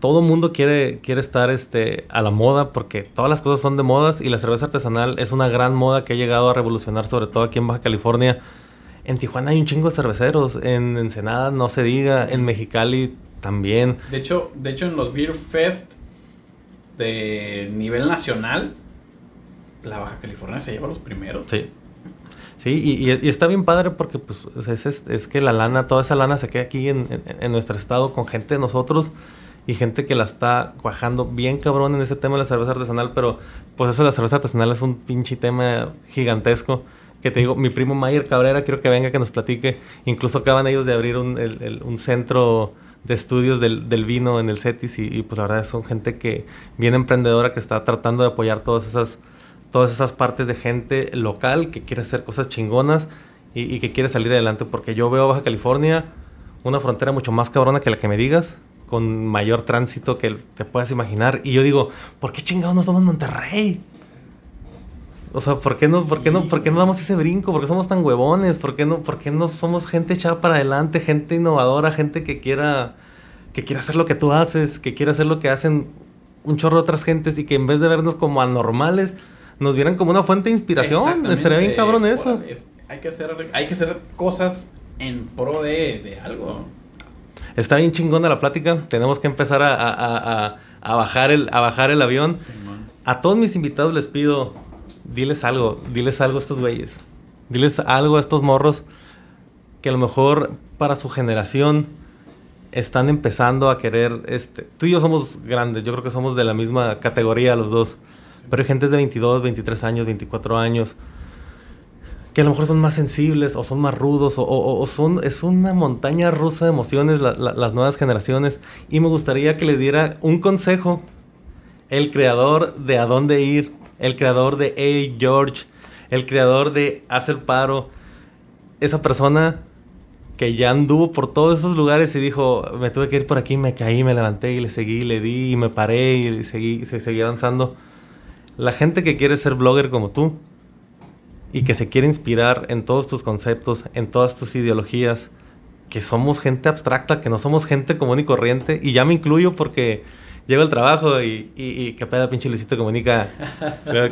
todo el mundo quiere, quiere estar este, a la moda porque todas las cosas son de modas y la cerveza artesanal es una gran moda que ha llegado a revolucionar, sobre todo aquí en Baja California. En Tijuana hay un chingo de cerveceros, en Ensenada no se diga, en Mexicali también. De hecho, de hecho en los Beer Fest de nivel nacional, la Baja California se lleva los primeros. Sí. Sí, y, está bien padre porque pues es, es, que la lana, toda esa lana se queda aquí en, en, nuestro estado con gente de nosotros y gente que la está cuajando bien cabrón en ese tema de la cerveza artesanal, pero pues eso de la cerveza artesanal es un pinche tema gigantesco. Que te digo, mi primo Mayer Cabrera, quiero que venga que nos platique. Incluso acaban ellos de abrir un, un centro de estudios del, del, vino en el CETIS y, y, pues la verdad son gente que bien emprendedora que está tratando de apoyar todas esas todas esas partes de gente local que quiere hacer cosas chingonas y, que quiere salir adelante. Porque yo veo Baja California una frontera mucho más cabrona que la que me digas, con mayor tránsito que te puedas imaginar. Y yo digo, ¿por qué chingados no somos Monterrey? O sea, ¿por qué no, por qué no, por qué no damos ese brinco? ¿Por qué somos tan huevones? ¿Por qué no, por qué no somos gente echada para adelante, gente innovadora, gente que quiera, que quiera hacer lo que tú haces, que quiera hacer lo que hacen un chorro de otras gentes y que en vez de vernos como anormales, nos vieran como una fuente de inspiración. Estaría bien cabrón eso. hay, que hacer, hay que hacer cosas en pro de, algo. Está bien chingona la plática. Tenemos que empezar a, bajar, el, a bajar el avión. a todos mis invitados les pido, diles algo, diles algo a estos güeyes. Diles algo a estos morros que a lo mejor para su generación están empezando a querer, este, tú y yo somos grandes, yo creo que somos de la misma categoría los dos. Pero hay gente de 22, 23 años, 24 años, que a lo mejor son más sensibles o son más rudos o, son, es una montaña rusa de emociones las nuevas generaciones. Y me gustaría que le diera un consejo. El creador de A Dónde Ir, el creador de Hey George, el creador de Hacer Paro, esa persona que ya anduvo por todos esos lugares y dijo, me tuve que ir por aquí, me caí, me levanté y le seguí, le di y me paré y seguí, se seguía avanzando la gente que quiere ser blogger como tú y que se quiere inspirar en todos tus conceptos, en todas tus ideologías, que somos gente abstracta, que no somos gente común y corriente, y ya me incluyo porque llego al trabajo y, y, qué pedo, pinche Luisito Comunica,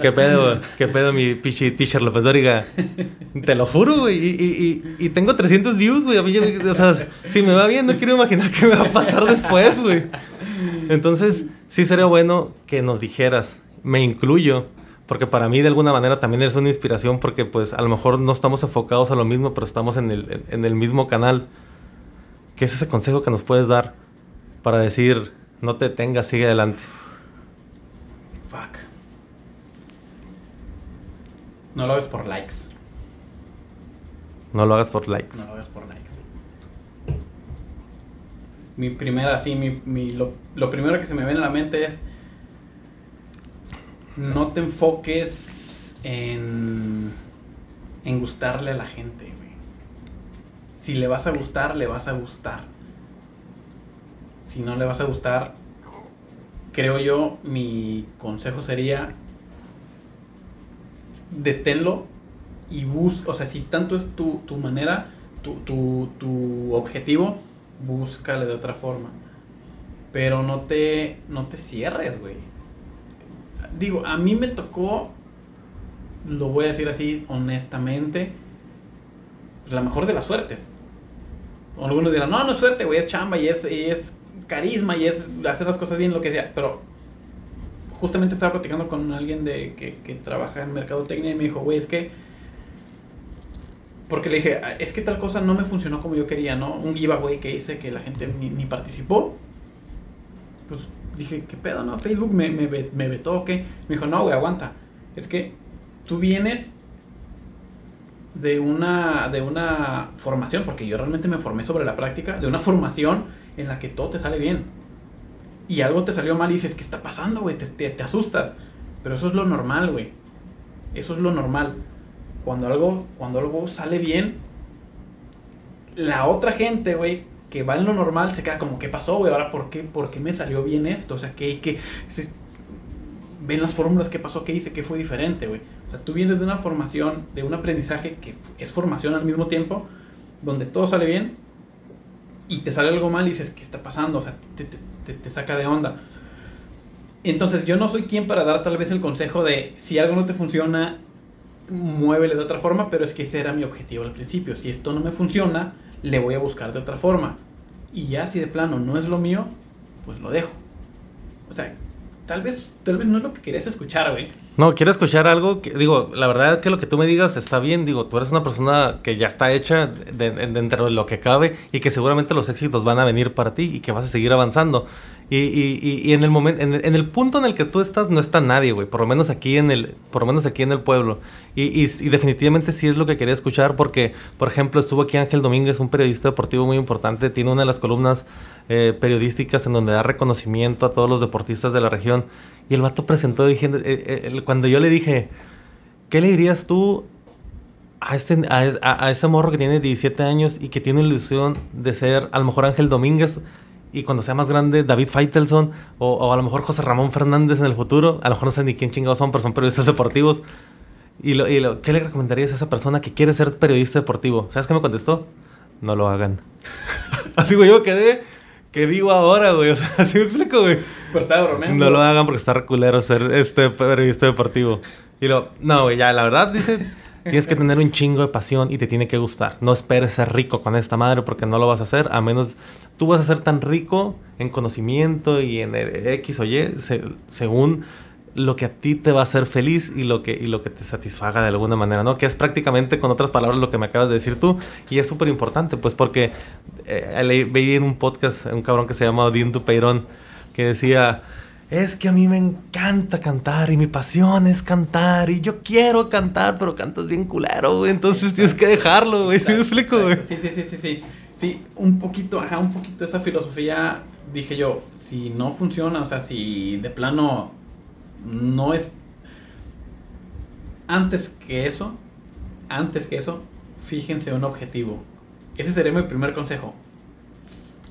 qué pedo, qué pedo mi pinche teacher López Dóriga, te lo juro, güey, y, y, tengo 300 views, güey, o sea, si me va bien, no quiero imaginar qué me va a pasar después, güey. Entonces, sí sería bueno que nos dijeras, me incluyo, porque para mí de alguna manera también es una inspiración porque pues a lo mejor no estamos enfocados a lo mismo, pero estamos en el, en el mismo canal. ¿Qué es ese consejo que nos puedes dar para decir, no te tengas, sigue adelante? Fuck. No lo hagas por likes. No lo hagas por likes. No lo hagas por likes. Mi primera, sí, mi, mi, lo, lo primero que se me viene a la mente es no te enfoques en, en gustarle a la gente, güey. Si le vas a gustar, le vas a gustar. Si no le vas a gustar, creo yo, mi consejo sería deténlo y busca, o sea, si tanto es tu, tu manera, tu, tu, tu, objetivo, búscale de otra forma. Pero no te, no te cierres, güey digo, a mí me tocó, lo voy a decir así honestamente, la mejor de las suertes. algunos dirán, no, no es suerte, güey, es chamba y es, y es carisma y es hacer las cosas bien, lo que sea. Pero justamente estaba platicando con alguien de que, que trabaja en mercadotecnia y me dijo, güey, es que porque le dije, "Ah, es que tal cosa no me funcionó como yo quería, ¿no? Un giveaway que hice que la gente ni, ni participó. Pues dije, ¿qué pedo, no? Facebook me, me, me vetó, ¿o qué? Me dijo, no, güey, aguanta. Es que tú vienes de una, de una formación, porque yo realmente me formé sobre la práctica, de una formación en la que todo te sale bien. Y algo te salió mal y dices, ¿qué está pasando, güey? Te, te, te asustas. Pero eso es lo normal, güey. Eso es lo normal. Cuando algo, cuando algo sale bien, la otra gente, güey, que va en lo normal, se queda como, ¿qué pasó, güey? Ahora, ¿por qué, ¿por qué me salió bien esto? O sea, ¿qué, qué? Se- ven las fórmulas, ¿qué pasó? ¿Qué hice? ¿Qué fue diferente, güey? O sea, tú vienes de una formación, de un aprendizaje que es formación al mismo tiempo, donde todo sale bien y te sale algo mal y dices, ¿qué está pasando? O sea, te, te- te- te saca de onda. Entonces, yo no soy quien para dar tal vez el consejo de si algo no te funciona, muévele de otra forma, pero es que ese era mi objetivo al principio. Si esto no me funciona, le voy a buscar de otra forma. Y ya si de plano no es lo mío, pues lo dejo. O sea, tal vez, tal vez no es lo que querías escuchar, güey. No, quiero escuchar algo que, digo, la verdad que lo que tú me digas está bien, digo, tú eres una persona que ya está hecha de- de- dentro de lo que cabe y que seguramente los éxitos van a venir para ti y que vas a seguir avanzando. Y, y- y- en el momento, en, el- punto en el que tú estás, no está nadie, güey, por lo menos aquí en el, por lo menos aquí en el pueblo. Y, definitivamente sí es lo que quería escuchar porque, por ejemplo, estuvo aquí Ángel Domínguez, un periodista deportivo muy importante, tiene una de las columnas eh, periodísticas en donde da reconocimiento a todos los deportistas de la región. Y el vato presentó diciendo, eh, eh, cuando yo le dije, ¿qué le dirías tú a, este, a, a- ese morro que tiene 17 años y que tiene ilusión de ser a lo mejor Ángel Domínguez y cuando sea más grande David Feitelson o, o a lo mejor José Ramón Fernández en el futuro? A lo mejor no sé ni quién chingados son, pero son periodistas deportivos. Y, lo, y lo- ¿qué le recomendarías a esa persona que quiere ser periodista deportivo? ¿Sabes qué me contestó? No lo hagan. Así, güey, yo quedé. ¿Qué digo ahora, güey? O sea, así me explico, güey. Pues estaba bromeando. No lo hagan porque está reculero ser este periodista deportivo. Y lo, no, güey, ya, la verdad, dice, tienes que tener un chingo de pasión y te tiene que gustar. No esperes ser rico con esta madre porque no lo vas a hacer, a menos tú vas a ser tan rico en conocimiento y en el X o Y, se- según lo que a ti te va a hacer feliz y lo que, y lo que te satisfaga de alguna manera, ¿no? Que es prácticamente, con otras palabras, lo que me acabas de decir tú. Y es súper importante, pues, porque eh, leí- veía en un podcast un cabrón que se llama Odín Dupeirón, que decía, es que a mí me encanta cantar y mi pasión es cantar y yo quiero cantar, pero cantas bien culero, güey. Entonces tienes que dejarlo, güey. ¿Sí me Exacto, explico, güey? Sí, sí, sí, sí, sí. Sí, un poquito, ajá, un poquito esa filosofía, dije yo, si no funciona, o sea, si de plano no es... Antes que eso, antes que eso, fíjense un objetivo. Ese sería mi primer consejo.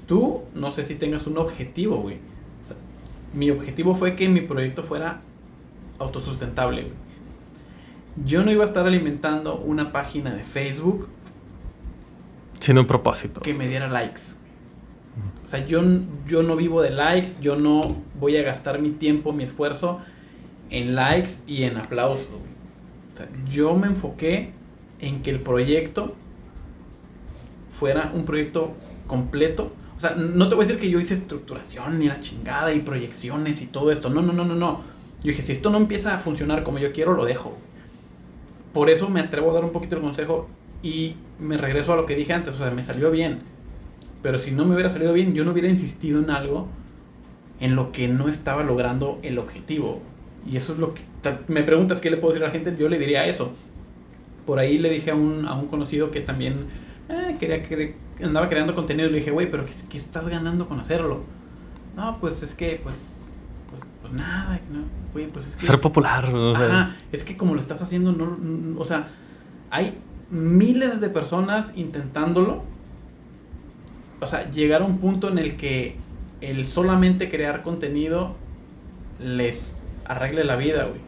Tú, no sé si tengas un objetivo, güey. Mi objetivo fue que mi proyecto fuera autosustentable. Yo no iba a estar alimentando una página de Facebook Sin un propósito. que me diera likes. O sea, yo, yo no vivo de likes, yo no voy a gastar mi tiempo, mi esfuerzo en likes y en aplausos. O sea, yo me enfoqué en que el proyecto fuera un proyecto completo. O sea, no te voy a decir que yo hice estructuración ni la chingada y proyecciones y todo esto. No, no, no, no, no. Yo dije, si esto no empieza a funcionar como yo quiero, lo dejo. Por eso me atrevo a dar un poquito el consejo y me regreso a lo que dije antes. O sea, me salió bien. Pero si no me hubiera salido bien, yo no hubiera insistido en algo en lo que no estaba logrando el objetivo. Y eso es lo que... Me preguntas qué le puedo decir a la gente, yo le diría eso. Por ahí le dije a un, a un conocido que también eh, quería cre- andaba creando contenido. Le dije, güey, pero ¿qué, qué estás ganando con hacerlo? No, pues es que, pues, pues, pues nada, ¿no? Güey, pues es que... Ser popular. o sea. Ajá, es que como lo estás haciendo, no, no- o sea, hay miles de personas intentándolo. O sea, llegar a un punto en el que el solamente crear contenido les arregle la vida, güey.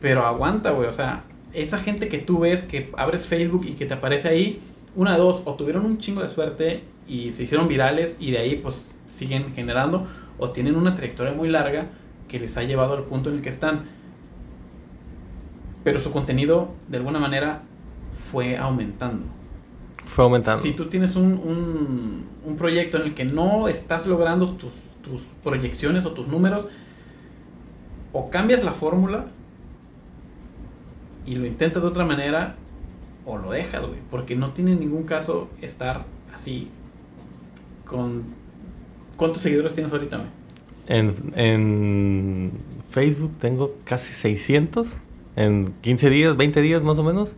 Pero aguanta, güey. O sea, esa gente que tú ves que abres Facebook y que te aparece ahí, una dos, o tuvieron un chingo de suerte y se hicieron virales y de ahí pues siguen generando, o tienen una trayectoria muy larga que les ha llevado al punto en el que están. Pero su contenido, de alguna manera, fue aumentando. Fue Fue aumentando. Si tú tienes un, un, un proyecto en el que no estás logrando tus, tus proyecciones o tus números, o cambias la fórmula y lo intentas de otra manera, o lo dejas, güey. Porque no tiene ningún caso estar así con... ¿Cuántos seguidores tienes ahorita, güey? En, en Facebook tengo casi 600. En 15 días, 20 días más o menos.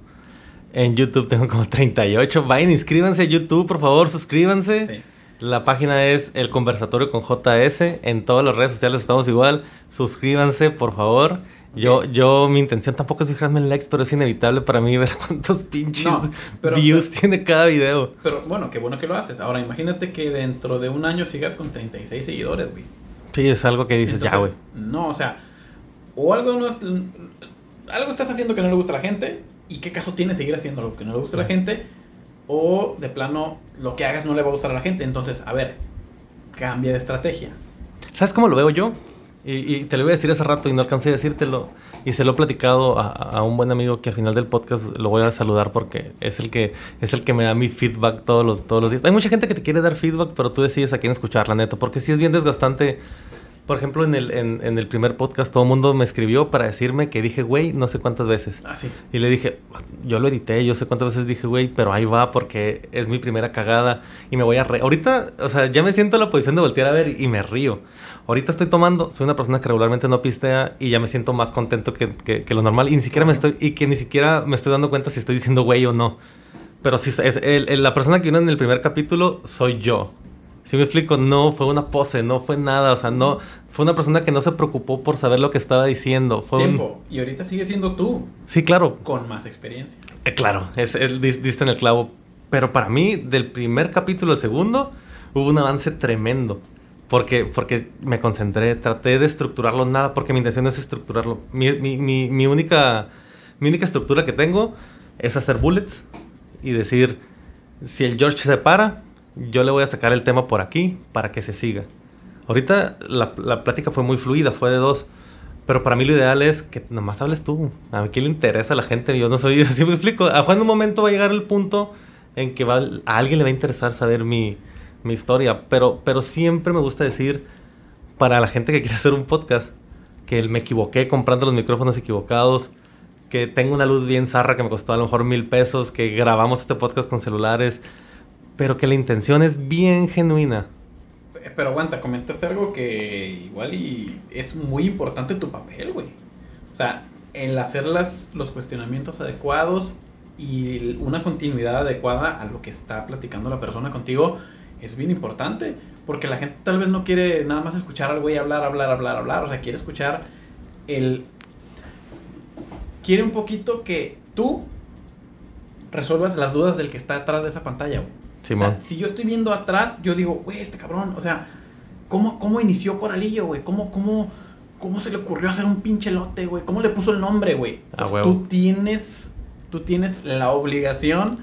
En YouTube tengo como 38. Vayan, inscríbanse a YouTube, por favor, suscríbanse. Sí. La página es El Conversatorio con JS. En todas las redes sociales estamos igual. Suscríbanse, por favor. Yo, yo, mi intención tampoco es fijarme en likes, pero es inevitable para mí ver cuántos pinches No, pero- views tiene cada video. Pero bueno, qué bueno que lo haces. Ahora imagínate que dentro de un año sigas con 36 seguidores, güey. Sí, es algo que dices, ya, güey. No, o sea, o algo no es, algo estás haciendo que no le gusta a la gente y qué caso tiene seguir haciendo lo que no le gusta a la gente o de plano lo que hagas no le va a gustar a la gente. Entonces, a ver, cambia de estrategia. ¿Sabes cómo lo veo yo? Y, y te lo iba a decir hace rato y no alcancé a decírtelo. Y se lo he platicado a, un buen amigo que al final del podcast lo voy a saludar porque es el que, es el que me da mi feedback todos los, todos los días. Hay mucha gente que te quiere dar feedback, pero tú decides a quién escucharla, neto. Porque sí es bien desgastante. Por ejemplo, en el, en, en el primer podcast todo el mundo me escribió para decirme que dije, güey, no sé cuántas veces. Así. Y le dije, yo lo edité, yo sé cuántas veces dije, güey, pero ahí va porque es mi primera cagada y me voy a reír. Ahorita, o sea, ya me siento en la posición de voltear a ver y, me río. Ahorita estoy tomando, soy una persona que regularmente no pistea y ya me siento más contento que, que- que lo normal y ni siquiera me estoy, y que ni siquiera me estoy dando cuenta si estoy diciendo güey o no. Pero sí, es, el- el- la persona que vino en el primer capítulo soy yo. Si me explico, no fue una pose, no fue nada, o sea, no, fue una persona que no se preocupó por saber lo que estaba diciendo. Fue un- Tiempo. Y ahorita sigue siendo tú, Sí, claro, con más experiencia. eh, claro, es, el, diste en el clavo. Pero para mí, del primer capítulo al segundo, hubo un avance tremendo. Porque, porque me concentré, traté de estructurarlo nada, porque mi intención es estructurarlo. Mi, mi, mi, mi única, mi única estructura que tengo es hacer bullets y decir, si el George se para, yo le voy a sacar el tema por aquí para que se siga. Ahorita la, la plática fue muy fluida, fue de dos. Pero para mí lo ideal es que nomás hables tú. A quién le interesa a la gente. Yo no soy así, me explico. A Juan en un momento va a llegar el punto en que va, a alguien le va a interesar saber mi, mi historia. Pero, pero siempre me gusta decir para la gente que quiere hacer un podcast que me equivoqué comprando los micrófonos equivocados. Que tengo una luz bien zarra que me costó a lo mejor mil pesos. Que grabamos este podcast con celulares. Pero que la intención es bien genuina. Eh, Pero aguanta, comentaste algo que igual y es muy importante tu papel, güey. O sea, el hacer las, los cuestionamientos adecuados y una continuidad adecuada a lo que está platicando la persona contigo es bien importante. Porque la gente tal vez no quiere nada más escuchar al güey hablar, hablar, hablar, hablar. O sea, quiere escuchar el... Quiere un poquito que tú resuelvas las dudas del que está atrás de esa pantalla, güey. O sea, si yo estoy viendo atrás, yo digo, güey, este cabrón, o sea, ¿cómo, cómo inició Coralillo, güey? ¿Cómo, cómo, ¿Cómo se le ocurrió hacer un pinche lote, güey? ¿Cómo le puso el nombre, güey? Huevo. Tú tienes, tú tienes la obligación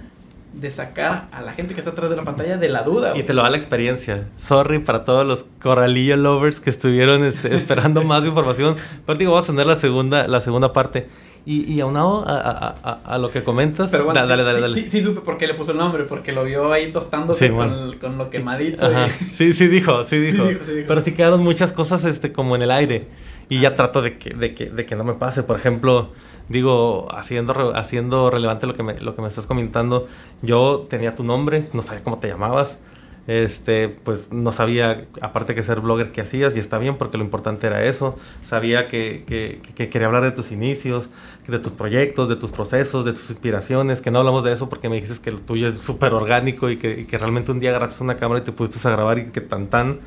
de sacar a la gente que está atrás de la pantalla de la duda, Y güey. te lo da la experiencia. Sorry para todos los corralillo lovers que estuvieron este, esperando más información. Pero digo, vamos a tener la segunda, la segunda parte. Y, y aunado a, a, a, a lo que comentas. Pero bueno, Da- dale, sí, dale, sí, dale. Sí, sí supe por qué le puso el nombre, porque lo vio ahí tostándose Sí, con, bueno. con lo quemadito. Ajá. y- Sí, sí dijo, sí dijo. dijo, sí dijo. Pero sí quedaron muchas cosas este, como en el aire. Y ya trato de que, de, que, de que no me pase. Por ejemplo, digo, haciendo, haciendo relevante lo que, me, lo que me estás comentando, yo tenía tu nombre, no sabía cómo te llamabas. Este, pues no sabía, aparte que ser blogger, qué hacías, y está bien porque lo importante era eso. Sabía que, que, que- que quería hablar de tus inicios, de tus proyectos, de tus procesos, de tus inspiraciones, que no hablamos de eso porque me dijiste que lo tuyo es súper orgánico y que, que realmente un día agarraste una cámara y te pusiste a grabar y que tan tan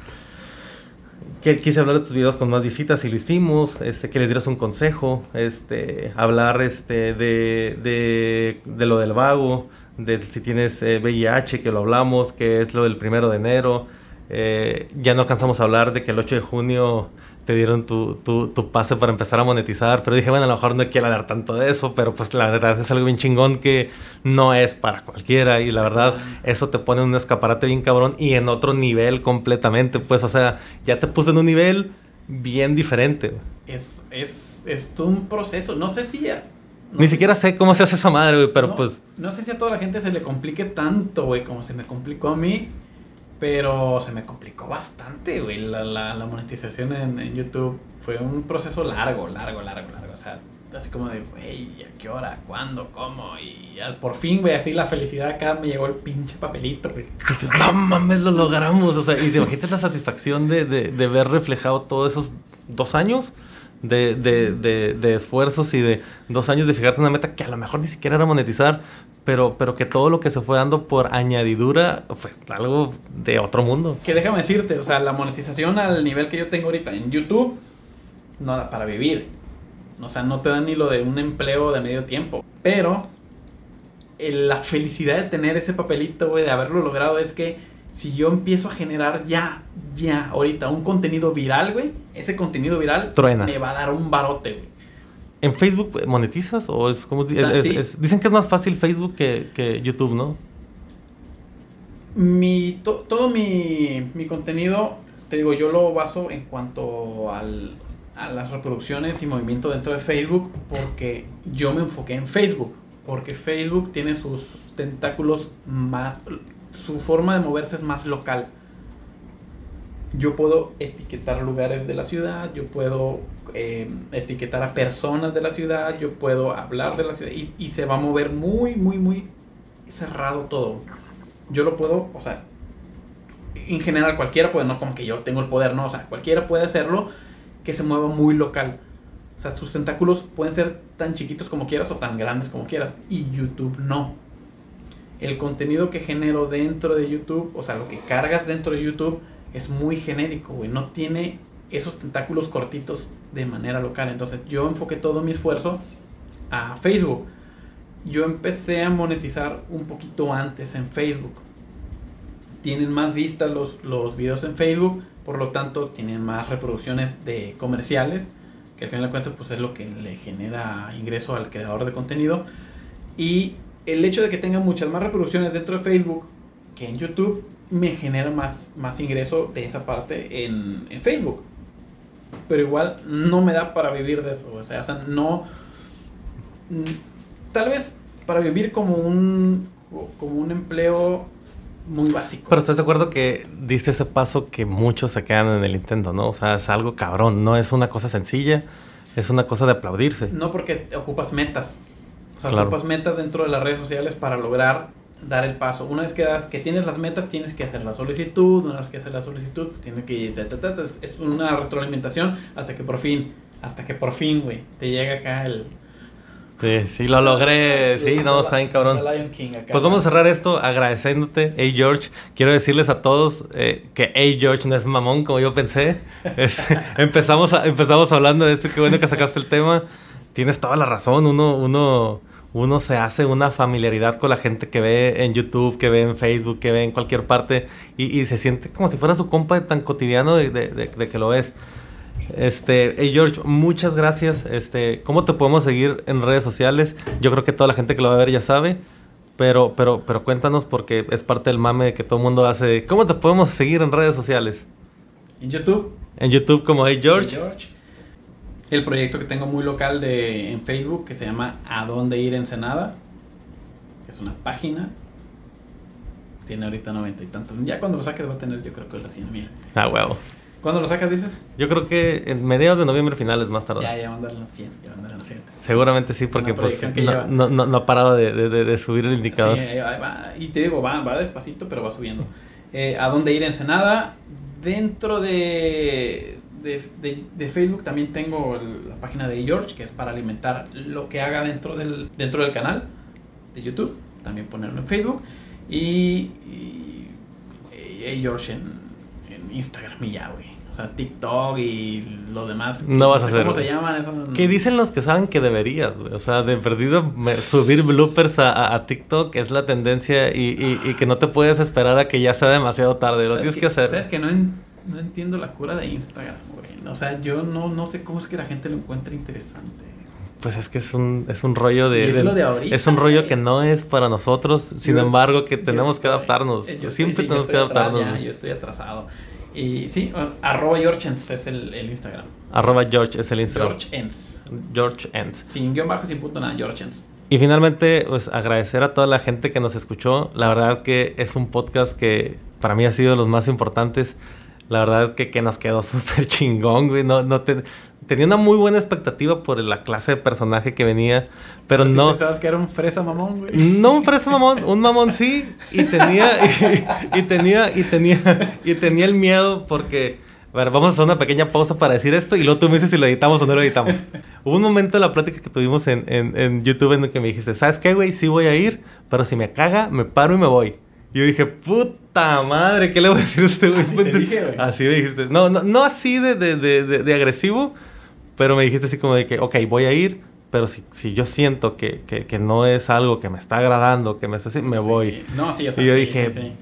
que quise hablar de tus videos con más visitas y lo hicimos, este, que les dieras un consejo, este, hablar este, de, de, de lo del vago, de si tienes eh, VIH, que lo hablamos, que es lo del primero de enero. Eh, ya no alcanzamos a hablar de que el 8 de junio te dieron tu, tu, tu pase para empezar a monetizar, pero dije, bueno, a lo mejor no quiero hablar tanto de eso, pero pues la verdad es algo bien chingón que no es para cualquiera y la verdad eso te pone en un escaparate bien cabrón y en otro nivel completamente, pues o sea, ya te puse en un nivel bien diferente. es, es, es un proceso. No sé si a- Ni siquiera sé cómo se hace esa madre, güey, pero pues... No sé si a toda la gente se le complique tanto, güey, como se me complicó a mí. Pero se me complicó bastante, güey, la, la, la monetización en, en, YouTube. Fue un proceso largo, largo, largo, largo. O sea, así como de, güey, ¿a qué hora? ¿Cuándo? ¿Cómo? Y al por fin, güey, así la felicidad acá me llegó el pinche papelito, güey. Dices, no mames, lo logramos. O sea, y te imaginas la satisfacción de, de, de ver reflejado todos esos dos años de, de, de, de, esfuerzos y de dos años de fijarte una meta que a lo mejor ni siquiera era monetizar, pero, pero que todo lo que se fue dando por añadidura fue algo de otro mundo. Que déjame decirte, o sea, la monetización al nivel que yo tengo ahorita en YouTube no da para vivir. O sea, no te dan ni lo de un empleo de medio tiempo. Pero la felicidad de tener ese papelito, güey, de haberlo logrado es que si yo empiezo a generar ya, ya, ahorita un contenido viral, güey, ese contenido viral Truena. me va a dar un barote, güey. ¿En Facebook monetizas? ¿O es como.? Es, es, dicen que es más fácil Facebook que, que YouTube, ¿no? Mi, to- todo mi, mi contenido, te digo, yo lo baso en cuanto al, a las reproducciones y movimiento dentro de Facebook, porque yo me enfoqué en Facebook, porque Facebook tiene sus tentáculos más, su forma de moverse es más local. Yo puedo etiquetar lugares de la ciudad, yo puedo eh, etiquetar a personas de la ciudad, yo puedo hablar de la ciudad y, y se va a mover muy, muy, muy cerrado todo. Yo lo puedo, o sea, en general cualquiera puede, no como que yo tengo el poder, no, o sea, cualquiera puede hacerlo que se mueva muy local. O sea, sus tentáculos pueden ser tan chiquitos como quieras o tan grandes como quieras. Y YouTube no. El contenido que genero dentro de YouTube, o sea, lo que cargas dentro de YouTube es muy genérico, güey. No tiene esos tentáculos cortitos de manera local. Entonces yo enfoqué todo mi esfuerzo a Facebook. Yo empecé a monetizar un poquito antes en Facebook. Tienen más vistas los, los videos en Facebook, por lo tanto tienen más reproducciones de comerciales, que al final de cuentas pues es lo que le genera ingreso al creador de contenido. Y el hecho de que tengan muchas más reproducciones dentro de Facebook que en YouTube me genera más, más ingreso de esa parte en, en Facebook. Pero igual no me da para vivir de eso. O sea, o sea, no... Tal vez para vivir como un, como un empleo muy básico. Pero estás de acuerdo que diste ese paso que muchos se quedan en el intento, ¿no? O sea, es algo cabrón, no es una cosa sencilla, es una cosa de aplaudirse. No porque ocupas metas. O sea, Claro. ocupas metas dentro de las redes sociales para lograr dar el paso. Una vez que, das, que tienes las metas, tienes que hacer la solicitud. Una vez que haces la solicitud, pues tienes que... ta, ta, ta, ta. Es- una retroalimentación hasta que por fin, hasta que por fin, güey, te llega acá el... Sí, sí, lo logré, sí, no, está bien cabrón. Pues vamos a cerrar esto agradeciéndote, hey George. Quiero decirles a todos eh, que hey George no es mamón como yo pensé. Es- empezamos, a- empezamos hablando de esto, qué bueno que sacaste el tema. Tienes toda la razón, uno, uno, uno se hace una familiaridad con la gente que ve en YouTube, que ve en Facebook, que ve en cualquier parte y, y se siente como si fuera su compa tan cotidiano de, de- de- de que lo es. Este, hey George, muchas gracias. Este, ¿cómo te podemos seguir en redes sociales? Yo creo que toda la gente que lo va a ver ya sabe. Pero, pero, pero cuéntanos porque es parte del mame que todo el mundo hace. ¿Cómo te podemos seguir en redes sociales? En YouTube. En YouTube como Hey George. El proyecto que tengo muy local de, en Facebook que se llama A dónde ir Ensenada. Que es una página. Tiene ahorita noventa y tantos. Ya cuando lo saques va a tener yo creo que las 100 mil. Ah, huevo. ¿Cuándo lo sacas dices? Yo creo que en mediados de noviembre finales más tarde. Ya, ya van a dar las 100. Ya van a dar las 100. Seguramente sí, porque pues no, no, no, no ha parado de, de- de- subir el indicador. Sí, va. Y te digo, va, va despacito, pero va subiendo. Eh, ¿A dónde ir Ensenada? Dentro de, de, de- de Facebook también tengo el- la página de George, que es para alimentar lo que haga dentro del, dentro del canal de YouTube. También ponerlo en Facebook. Y, y, y George en, en Instagram y ya, güey. O sea, TikTok y lo demás. No vas a sé ¿Cómo se llaman? Eso no- ¿Qué dicen los que saben que deberías? güey? O sea, de perdido subir bloopers a, TikTok es la tendencia y, y- y que no te puedes esperar a que ya sea demasiado tarde. Lo ¿Sabes tienes que hacer. ¿Sabes que no, en- no entiendo la cura de Instagram, güey? O sea, yo no, no sé cómo es que la gente lo encuentra interesante. Pues es que es un, es un rollo de... Y es de- lo de ahorita, es un rollo que no es para nosotros, sin Yo embargo que tenemos que adaptarnos. eh, yo Siempre estoy- sí, yo tenemos que atrás adaptarnos. ya, yo estoy atrasado. Y sí, arroba Georgeens es el, el, Instagram. Arroba George es el Instagram. George Ens. George Ens. Sin guion bajo, sin punto nada, George Ens. Y finalmente, pues agradecer a toda la gente que nos escuchó. La verdad que es un podcast que para mí ha sido de los más importantes. La verdad es que, que nos quedó súper chingón, güey. No, no tenía una muy buena expectativa por la clase de personaje que venía, pero, no. pensabas que era un fresa mamón, güey. No un fresa mamón, un mamón sí. Y tenía, y, tenía, y tenía, y tenía el miedo porque. A ver, vamos a hacer una pequeña pausa para decir esto y luego tú me dices si lo editamos o no lo editamos. Hubo un momento en la plática que tuvimos en, en, en YouTube en el que me dijiste, ¿sabes qué, güey? Sí voy a ir, pero si me caga, me paro y me voy. Y yo dije, puta madre, ¿qué le voy a decir a este güey? Así, te dije, así me dijiste. No, no, no así de, de, de, de, agresivo, pero me dijiste así como de que, ok, voy a ir, pero si, si yo siento que, que, que, no es algo que me está agradando, que me está así, me voy. No, sí, o sea, Y yo dije, sí,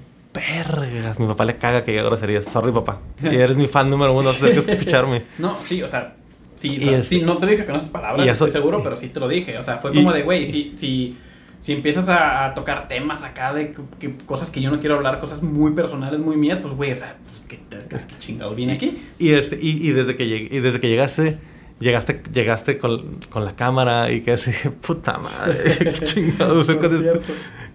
mi papá le caga que diga groserías. Sorry, papá. Y eres mi fan número uno, tienes que escucharme. no, sí, o sea, sí, sí, no te dije con esas palabras, estoy seguro, pero sí te lo dije. O sea, fue como de, güey, si, si si empiezas a, tocar temas acá de cosas que yo no quiero hablar, cosas muy personales, muy mías, pues güey, o sea, pues qué, qué chingado viene aquí. Y, este, y, y, desde que y desde que llegaste, llegaste, llegaste con, con la cámara y que así, puta madre, qué chingados con esto.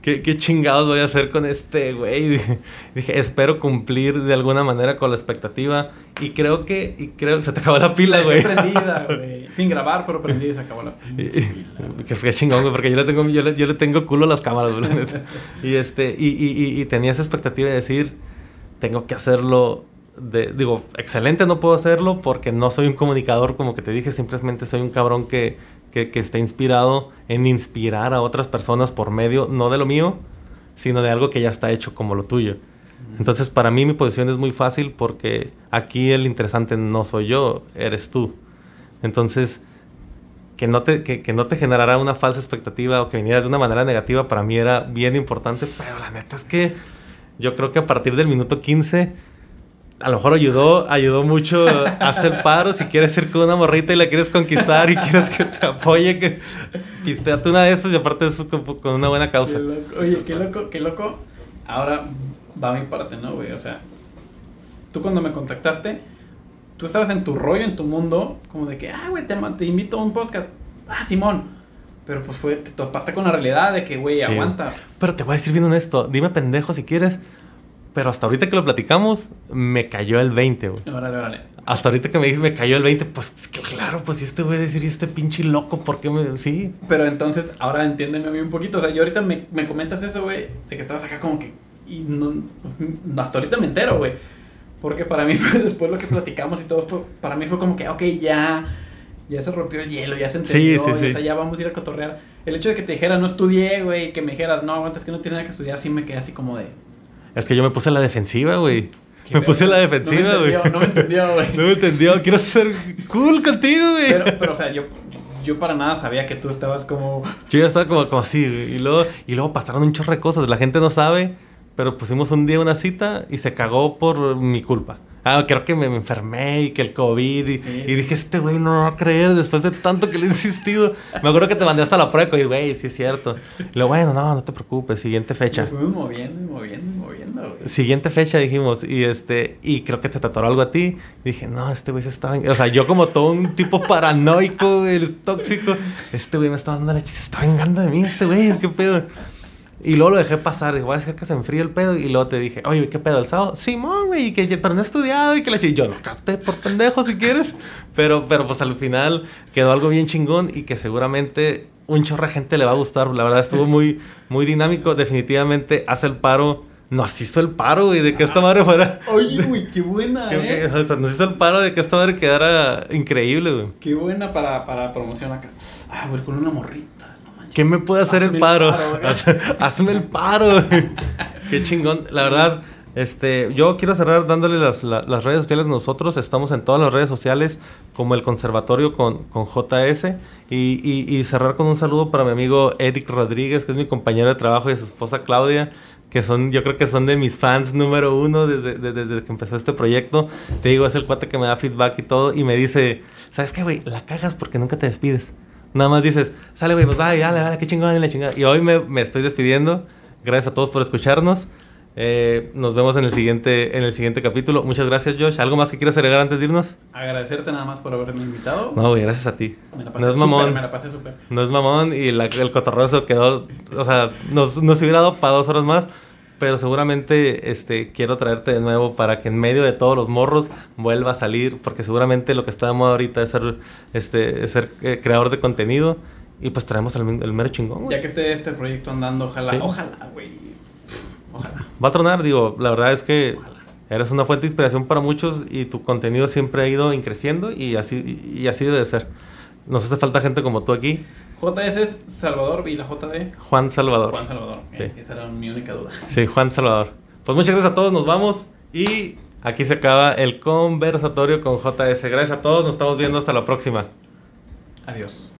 ¿Qué, chingados voy a hacer con este güey? Dije, espero cumplir de alguna manera con la expectativa. Y creo que, y creo que se te acabó la pila, güey. prendida, güey. Sin grabar, pero prendida y se acabó la pila. que fue chingón, güey, porque yo le tengo, yo le, yo le tengo culo a las cámaras, güey. y este, y, y, y tenía esa expectativa de decir, tengo que hacerlo de, digo, excelente no puedo hacerlo porque no soy un comunicador, como que te dije, simplemente soy un cabrón que que, que está inspirado en inspirar a otras personas por medio, no de lo mío, sino de algo que ya está hecho como lo tuyo. Entonces, para mí mi posición es muy fácil porque aquí el interesante no soy yo, eres tú. Entonces, que no te, que, que no te generara una falsa expectativa o que vinieras de una manera negativa, para mí era bien importante, pero la neta es que yo creo que a partir del minuto 15 a lo mejor ayudó, ayudó mucho a hacer paro. Si quieres ir con una morrita y la quieres conquistar y quieres que te apoye, que pisteate una de esas y aparte eso con, una buena causa. Oye, qué loco, qué loco. Ahora va a mi parte, ¿no, güey? O sea, tú cuando me contactaste, tú estabas en tu rollo, en tu mundo, como de que, ah, güey, te, te invito a un podcast. Ah, Simón. Pero pues fue, te topaste con la realidad de que, güey, aguanta. Pero te voy a decir bien honesto, dime pendejo si quieres. Pero hasta ahorita que lo platicamos, me cayó el 20, güey. Órale, órale. Hasta ahorita que me dices, me cayó el 20, pues claro, pues si este güey decir, este pinche loco, ¿por qué me.? Sí. Pero entonces, ahora entiéndeme a mí un poquito. O sea, yo ahorita me, me comentas eso, güey, de que estabas acá como que. Y no, hasta ahorita me entero, güey. Porque para mí, después lo que platicamos y todo, fue, para mí fue como que, ok, ya. Ya se rompió el hielo, ya se entendió. Sí, sí, sí. O sea, ya vamos a ir a cotorrear. El hecho de que te dijera, no estudié, güey, que me dijeras, no, aguantas que no tiene nada que estudiar, sí me quedé así como de. Es que yo me puse a la defensiva, güey. Me puse a la defensiva, güey. No, me entendió, güey. no me entendió. Quiero ser cool contigo, güey. Pero, pero, o sea, yo, yo para nada sabía que tú estabas como... Yo ya estaba como, como así, güey. Y luego, y luego pasaron un chorro de cosas. La gente no sabe, pero pusimos un día una cita y se cagó por mi culpa. Ah, creo que me, enfermé y que el COVID. Y, dije, este güey no va a creer después de tanto que le he insistido. Me acuerdo que te mandé hasta la prueba y, güey, sí es cierto. Y lo bueno, no, no te preocupes, siguiente fecha. Me fuimos moviendo y moviendo y moviendo, güey. Siguiente fecha dijimos, y este, y creo que te trató algo a ti. dije, no, este güey se estaba. O sea, yo como todo un tipo paranoico, el tóxico. Este güey me estaba dando la chiste, se estaba vengando de mí, este güey, qué pedo. Y luego lo dejé pasar, dije, voy a hacer que se enfríe el pedo. Y luego te dije, oye, ¿qué pedo el sábado? Simón, güey, que pero no he estudiado y que la Y yo lo capté por pendejo si quieres. Pero, pero pues al final quedó algo bien chingón y que seguramente un chorro de gente le va a gustar. La verdad estuvo muy, muy dinámico. Definitivamente hace el paro. Nos hizo el paro, güey, de que esta madre fuera. Oye, güey, qué buena, ¿eh? nos hizo el paro de que esta madre quedara increíble, güey. Qué buena para, para promoción acá. Ah, güey, con una morrita. ¿Qué me puede hacer el paro? Hazme el paro. Qué chingón. La verdad, este, yo quiero cerrar dándole las, redes sociales nosotros. Estamos en todas las redes sociales como el conservatorio con, con JS. Y, cerrar con un saludo para mi amigo Eric Rodríguez, que es mi compañero de trabajo, y su esposa Claudia que son, yo creo que son de mis fans número uno desde, desde, que empezó este proyecto. Te digo, es el cuate que me da feedback y todo, y me dice, ¿sabes qué, güey? La cagas porque nunca te despides. Nada más dices, sale, güey, pues vaya, dale, dale, qué chingón, la chingada. Y hoy me, me, estoy despidiendo. Gracias a todos por escucharnos. Eh, nos vemos en el siguiente en el siguiente capítulo. Muchas gracias, Josh. ¿Algo más que quieras agregar antes de irnos? Agradecerte nada más por haberme invitado. No, güey, gracias a ti. Me la pasé No es mamón. me la pasé súper. No es mamón y la- el cotorroso quedó, o sea, nos, nos hubiera dado para dos horas más, pero seguramente este, quiero traerte de nuevo para que en medio de todos los morros vuelva a salir, porque seguramente lo que está de moda ahorita es ser, este, es ser eh, creador de contenido y pues traemos el, el mero chingón, güey. Ya que esté este proyecto andando, ojalá, Sí. ojalá, güey. Ojalá. Va a tronar, digo, la verdad es que Ojalá. eres una fuente de inspiración para muchos y tu contenido siempre ha ido creciendo y así, y así debe de ser. Nos hace falta gente como tú aquí, JS es Salvador y la J de Juan Salvador. Juan Salvador. Sí. Eh, Esa era mi única duda. Sí, Juan Salvador. Pues muchas gracias a todos, nos vamos y aquí se acaba el conversatorio con JS. Gracias a todos, nos estamos viendo hasta la próxima. Adiós.